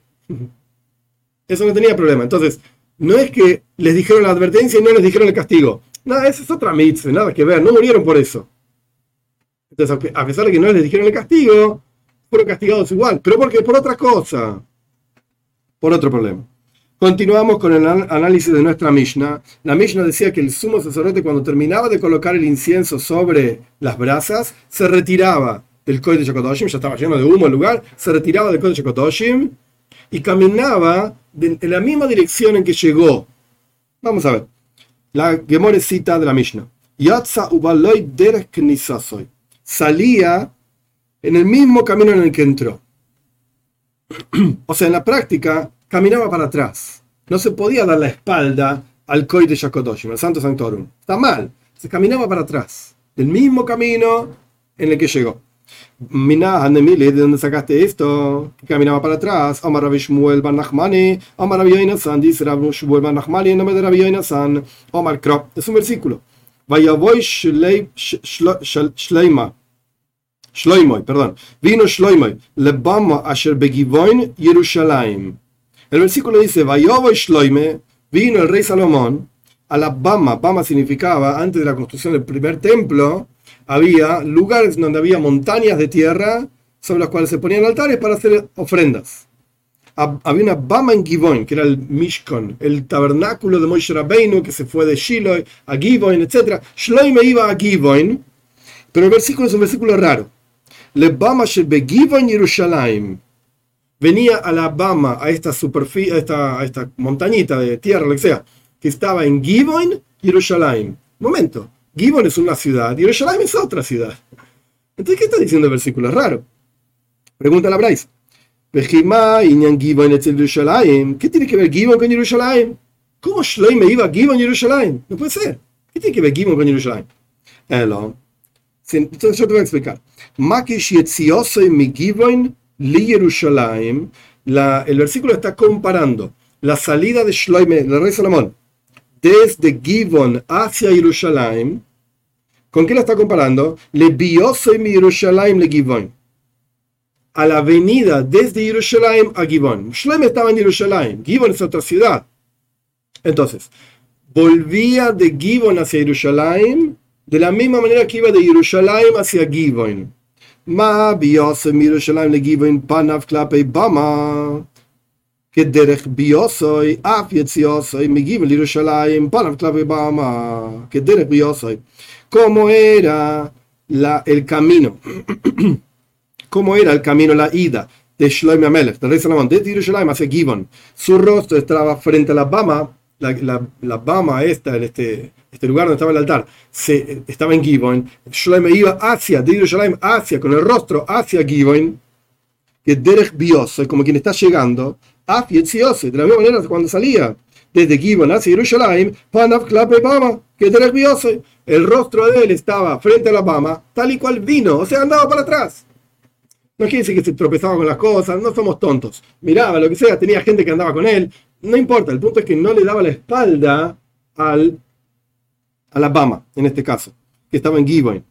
Eso no tenía problema. Entonces, no es que les dijeron la advertencia y no les dijeron el castigo. Nada, esa es otra mitzvah, nada que ver, no murieron por eso. Entonces, a pesar de que no les dijeron el castigo, fueron castigados igual. ¿Pero por qué? Por otra cosa. Por otro problema. Continuamos con el análisis de nuestra Mishnah. La Mishnah decía que el sumo sacerdote cuando terminaba de colocar el incienso sobre las brasas, se retiraba del Kodesh Kodoshim, ya estaba lleno de humo el lugar, se retiraba del Kodesh Kodoshim y caminaba en la misma dirección en que llegó. Vamos a ver. La Gemorecita de la Mishnah. Yatza ubaloy Salía en el mismo camino en el que entró. o sea, en la práctica, caminaba para atrás. No se podía dar la espalda al Koi de Shakodoshim, al Santo Sanctorum. Está mal. Se caminaba para atrás. Del mismo camino en el que llegó. Mina, ¿de dónde sacaste esto? Caminaba para atrás. Omar Rabbi Shmuel Ban Nachmani, Omar Rabbi Yoinasan, dice Rabbi Shmuel Ban Nachmani en nombre de Rabbi Yoinasan. Omar Krop, es un versículo. Vayavoy Shleima. Shloimoy, perdón. Vino Shloimoy. Lebama Asher Begivoin Yerushalayim. El versículo dice: Vayavoy Shloime. Vino el rey Salomón a la Bama. Bama significaba, antes de la construcción del primer templo, había lugares donde había montañas de tierra sobre las cuales se ponían altares para hacer ofrendas. Había una Bama en Givon, que era el Mishkon, el tabernáculo de Moshe Rabbeinu, que se fue de Shiloh a Givon, etc. Shloime iba a Givon, pero el versículo es un versículo raro. Le Bama Givon Yerushalayim. Venía a la Bama, a esta superficie, a esta, esta montañita de tierra, lo que sea, que estaba en Givon, Yerushalayim. Momento, Gibon es una ciudad y Yerushalayim es otra ciudad. Entonces, ¿qué está diciendo el versículo? Es raro. Pregunta la Bryce. ¿Qué tiene que ver Gibon con Yerushalayim? ¿Cómo Shloim iba a Gibon Yerushalayim? No puede ser. ¿Qué tiene que ver Gibon con Yerushalayim? Entonces yo te voy a explicar. El versículo está comparando la salida de Shloime, del rey Salomón, desde Givon hacia Jerusalén, ¿Con qué la está comparando? Le bioso mi Yerushalayim le Givon. A la avenida desde Yerushalayim a Givon. Shloim estaba en Yerushalayim. Givon es otra ciudad. Entonces, volvía de Givon hacia Yerushalayim de la misma manera que iba de Yerushalayim hacia Givon. Ma bioso mi Yerushalayim le Givon panav klape bama. כדרך ביוסוי, אף יציאוסוי, מגיבים לירושלים, פניו כלפי במה, כדרך ביוסוי. Como era la, el camino, cómo era el camino, la ida de Shlomo Amelech, del rey Salomón, desde Jerusalén hacia Givon. Su rostro estaba frente a la Bama, la, la, la Bama esta, este, este lugar donde estaba el altar, se, estaba en Givon. Shlomo iba hacia, de Jerusalén hacia, con el rostro hacia Givon, que Derech Bioso, como quien está llegando, de la misma manera cuando salía desde Gibon hacia Jerusalén, Panav Klape Bama, que el rostro de él estaba frente a la Bama, tal y cual vino, o sea, andaba para atrás. No quiere decir que se tropezaba con las cosas, no somos tontos. Miraba, lo que sea, tenía gente que andaba con él, no importa, el punto es que no le daba la espalda al, a la Bama, en este caso, que estaba en Gibon.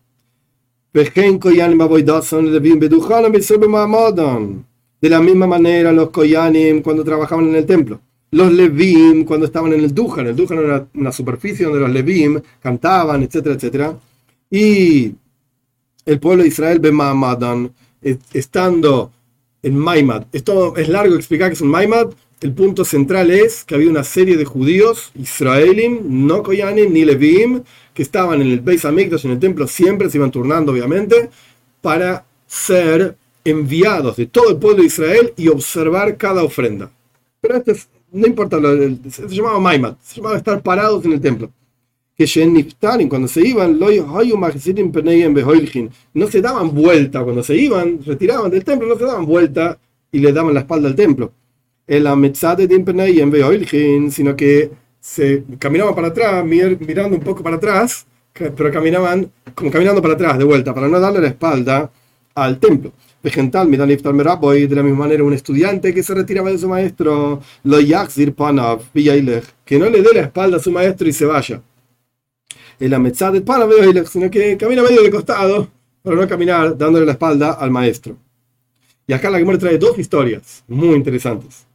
De la misma manera los Koyanim cuando trabajaban en el templo. Los Levim cuando estaban en el Dujan. El Dujan era una superficie donde los Levim cantaban, etcétera, etcétera. Y el pueblo de Israel, Bemamadan, estando en Maimad. Esto es largo explicar que es un Maimad. El punto central es que había una serie de judíos, israelim, no Koyanim, ni Levim, que estaban en el Beis Hamikdash, en el templo, siempre se iban turnando, obviamente, para ser enviados de todo el pueblo de Israel y observar cada ofrenda. Pero este no importa, se, llamaba Maimat, se llamaba estar parados en el templo. Que cuando se iban, no se daban vuelta, cuando se iban, retiraban del templo, no se daban vuelta y le daban la espalda al templo. El sino que se caminaban para atrás, mirando un poco para atrás, pero caminaban como caminando para atrás de vuelta, para no darle la espalda al templo. Vegetal, de la misma manera, un estudiante que se retiraba de su maestro, lo panav, que no le dé la espalda a su maestro y se vaya. El ametzad panav, sino que camina medio de costado para no caminar dándole la espalda al maestro. Y acá la Gemara trae dos historias muy interesantes.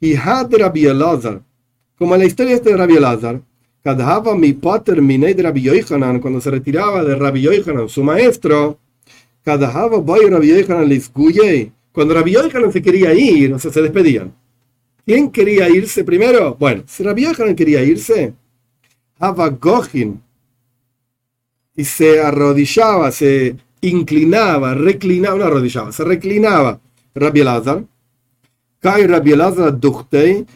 Y had Rabbi Elazar, como la historia de Rabbi Elazar, mi pater de Rabbi cuando se retiraba de Rabbi Yochanan, su maestro, cuando Rabbi Yochanan se quería ir, o sea, se despedían. ¿Quién quería irse primero? Bueno, si Rabbi Yochanan quería irse, Gojin y se arrodillaba, se inclinaba, reclinaba, no arrodillaba, se reclinaba Rabbi Elazar. Cae Rabbi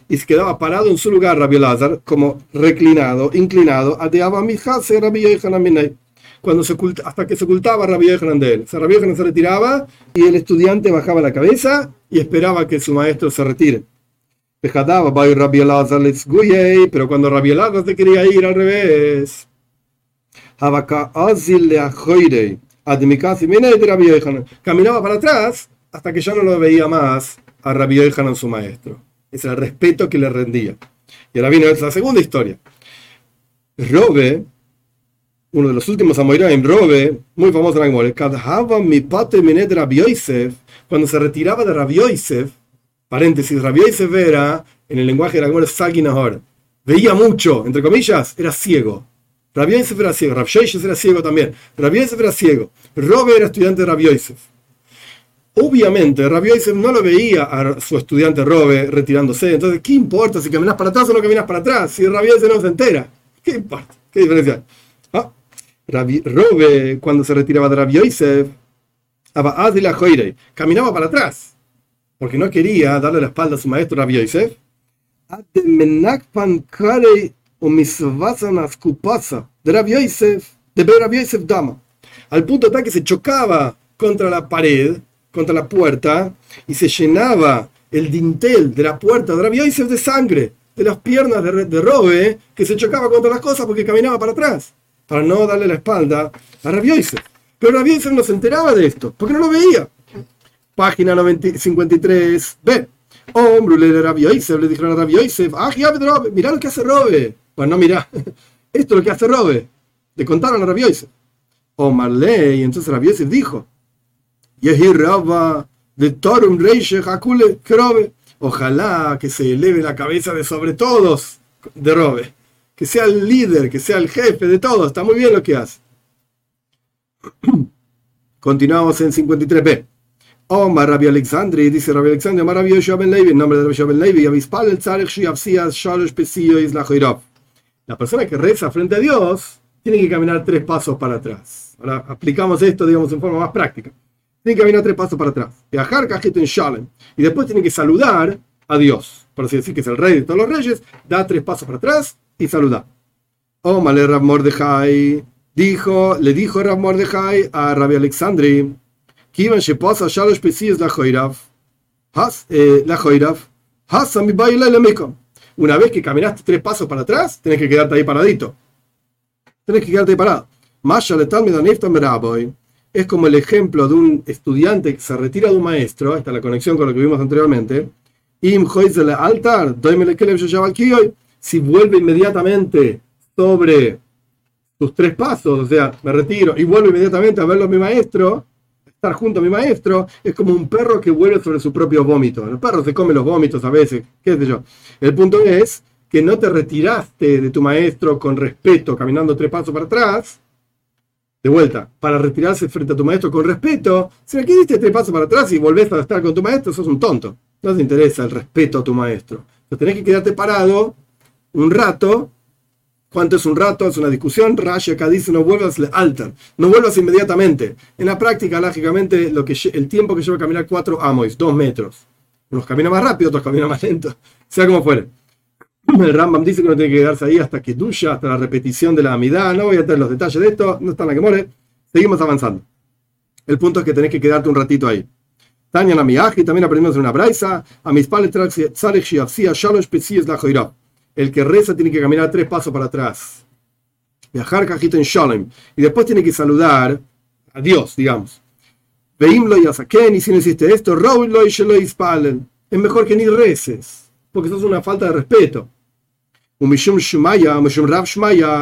y se quedaba parado en su lugar Rabbi como reclinado, inclinado, ateaba mi Rabbi Yochanan cuando se hasta que se ocultaba Rabbi Yochanan de él. O sea, Rabbi se retiraba y el estudiante bajaba la cabeza y esperaba que su maestro se retire. Pero cuando Rabbi Elazar se quería ir al revés, caminaba para atrás hasta que ya no lo veía más a Rabbi Yochanan, su maestro. Era el respeto que le rendía. Y ahora viene la segunda historia. Robe uno de los últimos Amoiraim, Robe, muy famoso en la mi pate Rabbi Yosef, cuando se retiraba de Rabbi Yosef, paréntesis, Rabbi Yosef era, en el lenguaje de la Gemara, Saginahor, veía mucho, entre comillas, era ciego. Rabbi Yosef era ciego, Rabbi Yosef era ciego también, Rabbi Yosef era ciego, Robe era estudiante de Rabbi Yosef. Obviamente, Rabbi Yosef no lo veía a su estudiante Robe retirándose, entonces, ¿qué importa si caminas para atrás o no caminas para atrás? Si Rabbi Yosef no se entera, ¿qué importa? ¿Qué diferencia hay? Rabbi, Robe, cuando se retiraba de Rabbi Yosef, caminaba para atrás, porque no quería darle la espalda a su maestro Rabbi Yosef. De Rabbi Yosef, de Rabbi Dama, al punto tal que se chocaba contra la pared, contra la puerta, y se llenaba el dintel de la puerta de Rabbi Yosef de sangre, de las piernas de, de Robe, que se chocaba contra las cosas porque caminaba para atrás para no darle la espalda a Rabbi Yosef. Pero Rabbi Yosef no se enteraba de esto, porque no lo veía. Página 53b. Hombre, le Rabbi Yosef, le dijeron a Rabbi Yosef, ah, mirá lo que hace Robe. Bueno, no mirá, esto es lo que hace Robe. Le contaron a Rabbi Yosef. Omar y entonces Rabbi Yosef dijo, Yehi de Torum Hakule Krobe, ojalá que se eleve la cabeza de sobre todos de Robe, que sea el líder, que sea el jefe de todos, está muy bien lo que hace. Continuamos en 53b. Omar Rabbi Alexandri, dice Rabbi Alexandri, Omar Rabbi Yoshua Ben Levi, en nombre de Rabbi Ben Levi, Avispal el Tzarech Shiavsias Shalosh Pesio Isla La persona que reza frente a Dios tiene que caminar tres pasos para atrás. Ahora aplicamos esto, digamos, en forma más práctica. Tiene que caminar tres pasos para atrás. Viajar en Shalem. Y después tiene que saludar a Dios. Por así decir que es el rey de todos los reyes. Da tres pasos para atrás y saluda. Omar Rab Mordejai dijo, le dijo Rab Mordejai a Rabbi Alexandri Kivan Sheposa Shalosh Pesies la Joirav, eh, la Joirav, mi Una vez que caminaste tres pasos para atrás, tenés que quedarte ahí paradito. Tenés que quedarte ahí parado. Es como el ejemplo de un estudiante que se retira de un maestro, esta es la conexión con lo que vimos anteriormente. altar, si vuelve inmediatamente sobre sus tres pasos, o sea, me retiro y vuelvo inmediatamente a verlo a mi maestro, estar junto a mi maestro es como un perro que vuelve sobre su propio vómito. Los perros se comen los vómitos a veces, qué sé yo. El punto es que no te retiraste de tu maestro con respeto, caminando tres pasos para atrás. De vuelta, para retirarse frente a tu maestro con respeto, si aquí diste tres pasos para atrás y volvés a estar con tu maestro, sos un tonto. No te interesa el respeto a tu maestro. Entonces tenés que quedarte parado un rato ¿Cuánto es un rato? Es una discusión. Rashi acá dice no vuelvas alter, no vuelvas inmediatamente. En la práctica, lógicamente, el tiempo que lleva a caminar cuatro amois, dos metros. Unos caminan más rápido, otros caminan más lento, sea como fuere. El Rambam dice que no tiene que quedarse ahí hasta que duya, hasta la repetición de la amidad. No voy a tener los detalles de esto, no está en la que more. Seguimos avanzando. El punto es que tenés que quedarte un ratito ahí. Tanya y también aprendimos en una braisa. A mis pales, Shalosh la Joirah el que reza tiene que caminar tres pasos para atrás. Viajar cajito en Shalem. Y después tiene que saludar a Dios, digamos. Veimlo y Asaken, y si no hiciste esto, lo y Shelo Es mejor que ni reces, porque eso es una falta de respeto. Umishum Shumaya, Umishum Rav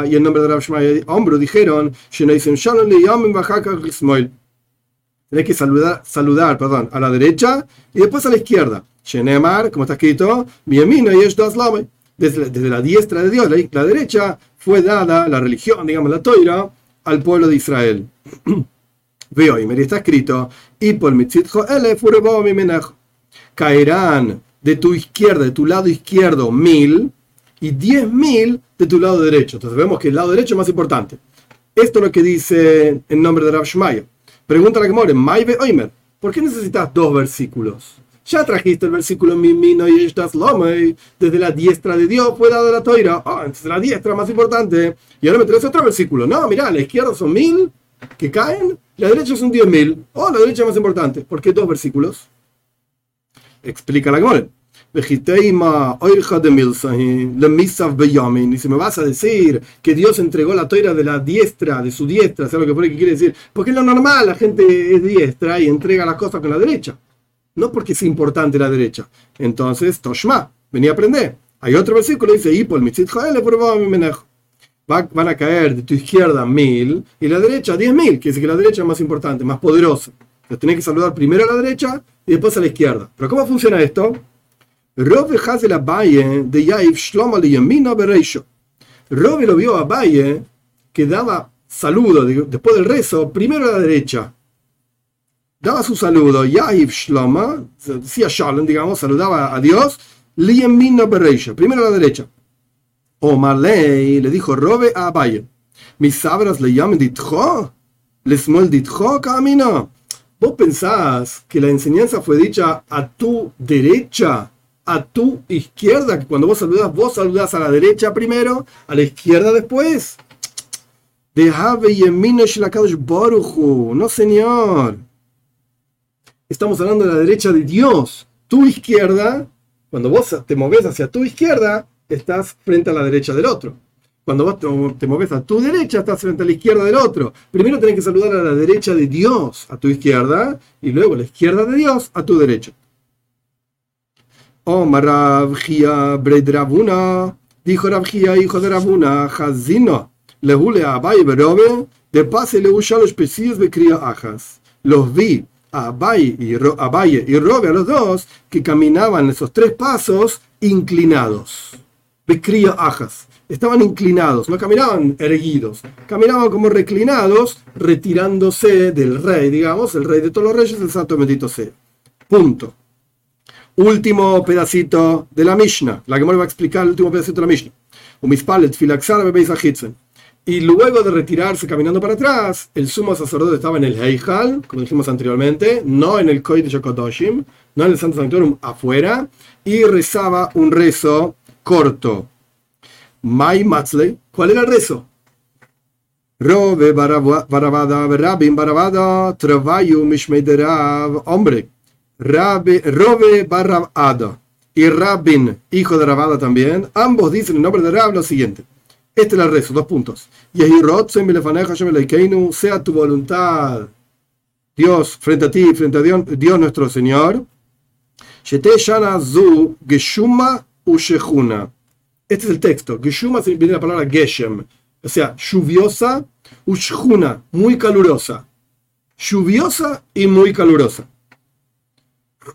y el nombre de Rav Shumaya, hombro, dijeron, Shalom le Tenés que saludar, saludar perdón, a la derecha y después a la izquierda. Shenemar, como está escrito, Miemino y dos Lame desde, la diestra de Dios, la, derecha, fue dada la religión, digamos, la toira, al pueblo de Israel. Veo, y me está escrito, y por caerán de tu izquierda, de tu lado izquierdo, mil, y diez mil de tu lado derecho. Entonces vemos que el lado derecho es más importante. Esto es lo que dice en nombre de Rav Shmaya. Pregunta la que more, Oimer, ¿por qué necesitas dos versículos? Ya trajiste el versículo Mimino y estás desde la diestra de Dios fue dada la toira. Ah, entonces la diestra más importante. Y ahora me traes otro versículo. No, mira, a la izquierda son mil que caen, la derecha son diez mil. Oh, la derecha más importante. ¿Por qué dos versículos? Explica la Gemore. Y si me vas a decir que Dios entregó la toira de la diestra, de su diestra, ¿sabes lo que que quiere decir? Porque es lo normal, la gente es diestra y entrega las cosas con la derecha no porque es importante la derecha. Entonces, Toshma, venía a aprender. Hay otro versículo que dice, van a caer de tu izquierda mil y la derecha diez mil, que dice que la derecha es más importante, más poderosa. Entonces tenés que saludar primero a la derecha y después a la izquierda. Pero ¿cómo funciona esto? Robe la Valle de Yaif Shlomo Robe lo vio a Valle que daba saludo después del rezo, primero a la derecha daba su saludo, Yahiv Shloma, decía Shalom, digamos, saludaba a Dios, Liemino Bereisha, primero a la derecha. O Marley le dijo, robe a Abaye, mis sabras le llaman Ditjo, les mol Ditjo camino. ¿Vos pensás que la enseñanza fue dicha a tu derecha, a tu izquierda? Que cuando vos saludas, vos saludás a la derecha primero, a la izquierda después. De No, señor estamos hablando de la derecha de Dios. Tu izquierda, cuando vos te moves hacia tu izquierda, estás frente a la derecha del otro. Cuando vos te moves a tu derecha, estás frente a la izquierda del otro. Primero tenés que saludar a la derecha de Dios, a tu izquierda, y luego a la izquierda de Dios, a tu derecha. Omar Rabjia Bredravuna, dijo Rabjia, hijo de Rabuna, Hazino, lehule a Berobe, De pase le los pesidos de cría ajas. Los vi a Abaye y, Robe, a los dos, que caminaban esos tres pasos inclinados. Ajas. Estaban inclinados, no caminaban erguidos, caminaban como reclinados, retirándose del rey, digamos, el rey de todos los reyes, el santo bendito sea. Punto. Último pedacito de la Mishnah, la que me va a explicar el último pedacito de la Mishnah. Y luego de retirarse caminando para atrás, el sumo sacerdote estaba en el Heijal, como dijimos anteriormente, no en el Kodesh Shokodoshim, no en el Santo Sanctorum afuera, y rezaba un rezo corto. Mai Matzley, ¿cuál era el rezo? Robe Barabada, Rabin Barabada, Travayu Mishmeiderav, hombre. Robe Barabada y Rabin, hijo de Rabada también, ambos dicen en nombre de Rab lo siguiente. Este es el rezo, dos puntos. Sea tu voluntad, Dios, frente a ti, frente a Dios, Dios nuestro Señor. Este es el texto. Geshuma viene la palabra Geshem, o sea, lluviosa, ushuna, muy calurosa. Lluviosa y muy calurosa.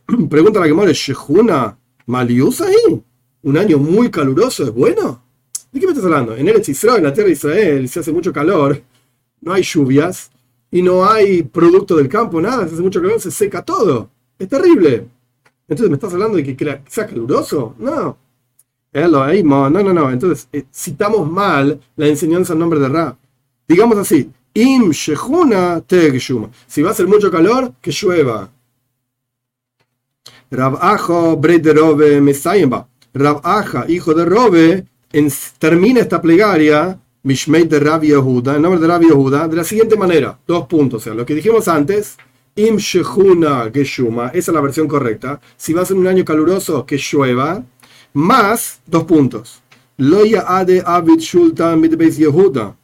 Pregunta la que muere, Shehuna, ¿Maliusa ahí? ¿Un año muy caluroso es bueno? ¿De qué me estás hablando? En Eretz Israel, en la tierra de Israel, se hace mucho calor, no hay lluvias y no hay producto del campo, nada, se hace mucho calor, se seca todo. Es terrible. Entonces, ¿me estás hablando de que sea caluroso? No. No, no, no. Entonces, eh, citamos mal la enseñanza en nombre de Ra. Digamos así, Im Shehuna Si va a ser mucho calor, que llueva. Rab Ajo Robe Mesayemba. Rab Aja, hijo de Robe, termina esta plegaria, Mishmei de Rab Yehuda, en nombre de Rab Yehuda, de la siguiente manera: dos puntos. O sea, lo que dijimos antes, Im Shehuna Geshuma, esa es la versión correcta. Si va a ser un año caluroso, que llueva, más dos puntos. Loya Ade Abid Shultan Yehuda,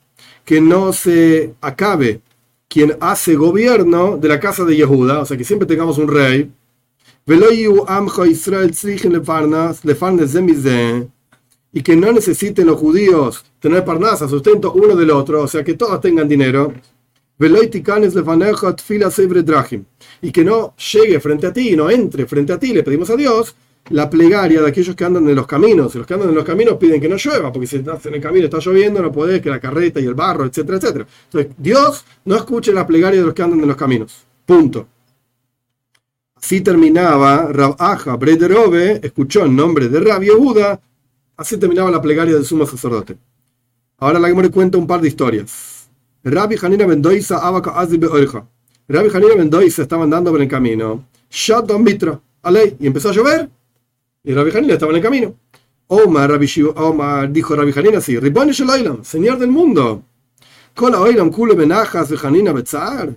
que no se acabe quien hace gobierno de la casa de Yehuda, o sea, que siempre tengamos un rey y que no necesiten los judíos tener parnasa, sustento uno del otro, o sea que todos tengan dinero. Y que no llegue frente a ti, no entre frente a ti, le pedimos a Dios la plegaria de aquellos que andan en los caminos. Y los que andan en los caminos piden que no llueva, porque si estás en el camino está lloviendo, no podés, que la carreta y el barro, etcétera, etcétera. Entonces, Dios no escuche la plegaria de los que andan en los caminos. Punto. Así terminaba Rab Aja Brederove, escuchó el nombre de Rab Yehuda, así terminaba la plegaria del sumo sacerdote. Ahora la me cuenta un par de historias. Rabbi Hanina Mendoza Abaca Azi Beorja. Rabbi Hanina Mendoza estaba andando por el camino. Shadon Mitra, aley, y empezó a llover. Y Rabbi Hanina estaba en el camino. Omar, Rabbi Omar dijo Rabbi Hanina así: Ribon Señor del mundo. Kola Oilam Kule Benajas Hanina Betzar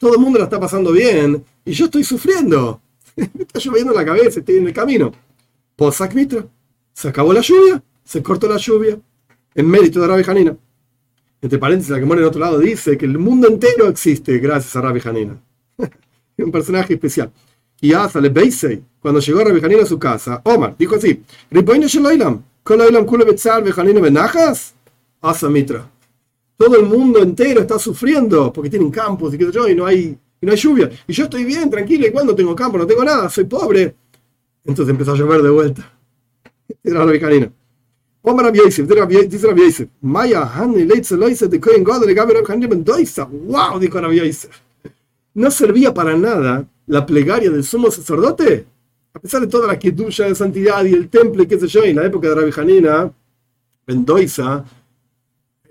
todo el mundo la está pasando bien y yo estoy sufriendo. Me está lloviendo la cabeza, estoy en el camino. Posak Mitra. Se acabó la lluvia, se cortó la lluvia. En mérito de Rabbi Hanina. Entre paréntesis, la que muere en otro lado dice que el mundo entero existe gracias a Rabbi Hanina. un personaje especial. Y Azale Beisei, cuando llegó Rabbi Hanina a su casa, Omar dijo así: Mitra todo el mundo entero está sufriendo porque tienen campos y qué sé yo, y no hay, no hay lluvia. Y yo estoy bien, tranquilo, y cuando tengo campo, no tengo nada, soy pobre. Entonces empezó a llover de vuelta. Era la vicarina. Omar dice Rabbi Yosef, Maya, Hanni, Leitze, Loise, de Kohen God, de Gabriel Hanni Mendoza. ¡Wow! Dijo Rabbi Yosef. ¿No servía para nada la plegaria del sumo sacerdote? A pesar de toda la quietud de santidad y el templo y qué sé yo, en la época de Rabbi Hanina, Mendoza,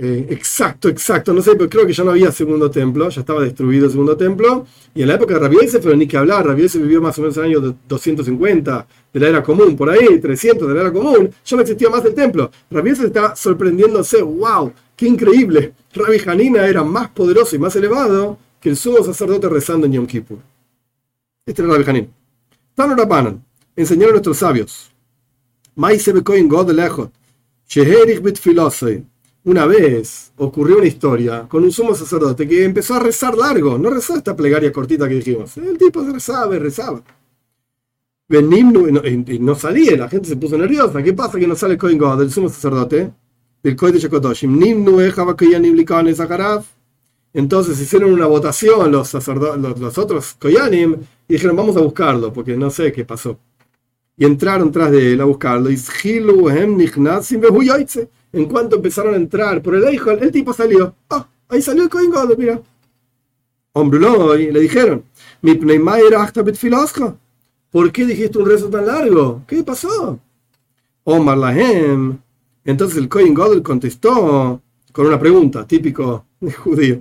eh, exacto, exacto, no sé, pero creo que ya no había segundo templo, ya estaba destruido el segundo templo. Y en la época de Rabbi pero ni que hablar, Rabbi vivió más o menos en el año 250 de la era común, por ahí, 300 de la era común, ya no existía más el templo. Rabbi está sorprendiéndose, wow, qué increíble. Rabbi Hanina era más poderoso y más elevado que el sumo sacerdote rezando en Yom Kippur. Este era Rabbi Hanina. Tano Rabbanan, enseñaron a nuestros sabios. God de lejos. Sheherich bit una vez ocurrió una historia con un sumo sacerdote que empezó a rezar largo, no rezó esta plegaria cortita que dijimos. El tipo rezaba y rezaba. Y no salía, la gente se puso nerviosa. ¿Qué pasa que no sale el Kohen God, del sumo sacerdote? Del Kohen de Shakotoshim. Entonces hicieron una votación los, sacerdotes, los, otros Koyanim y dijeron, vamos a buscarlo, porque no sé qué pasó. Y entraron tras de él a buscarlo. Y en cuanto empezaron a entrar por el hijo, el tipo salió. Ah, ahí salió el Kohen mira. Hombre, le dijeron, mi ¿Por qué dijiste un rezo tan largo? ¿Qué pasó? Omar Lahem. Entonces el Kohen Godel contestó con una pregunta, típico de judío.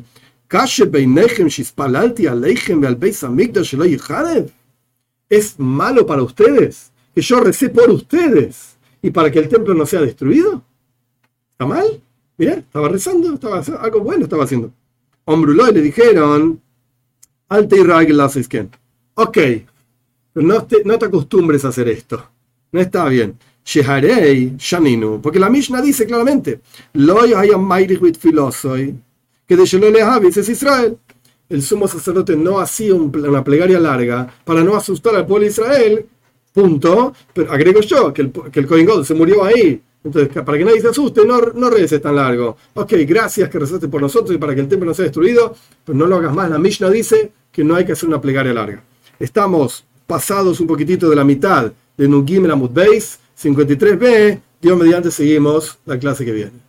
¿Es malo para ustedes que yo recé por ustedes y para que el templo no sea destruido? ¿Está mal? Mira, estaba rezando, estaba algo bueno estaba haciendo. Hombrulo y le dijeron, Alte y Ok, pero no te, no te acostumbres a hacer esto. No está bien. Sheharei Shaninu. Porque la Mishnah dice claramente: Loy hayam filosoy. Que de Shelole es Israel. El sumo sacerdote no hacía una plegaria larga para no asustar al pueblo de Israel. Punto. Pero agrego yo que el, que el God se murió ahí. Entonces, para que nadie se asuste, no, no tan largo. Ok, gracias que rezaste por nosotros y para que el templo no sea destruido, pero no lo hagas más. La Mishnah dice que no hay que hacer una plegaria larga. Estamos pasados un poquitito de la mitad de Nugim Amud Beis 53b. Dios mediante seguimos la clase que viene.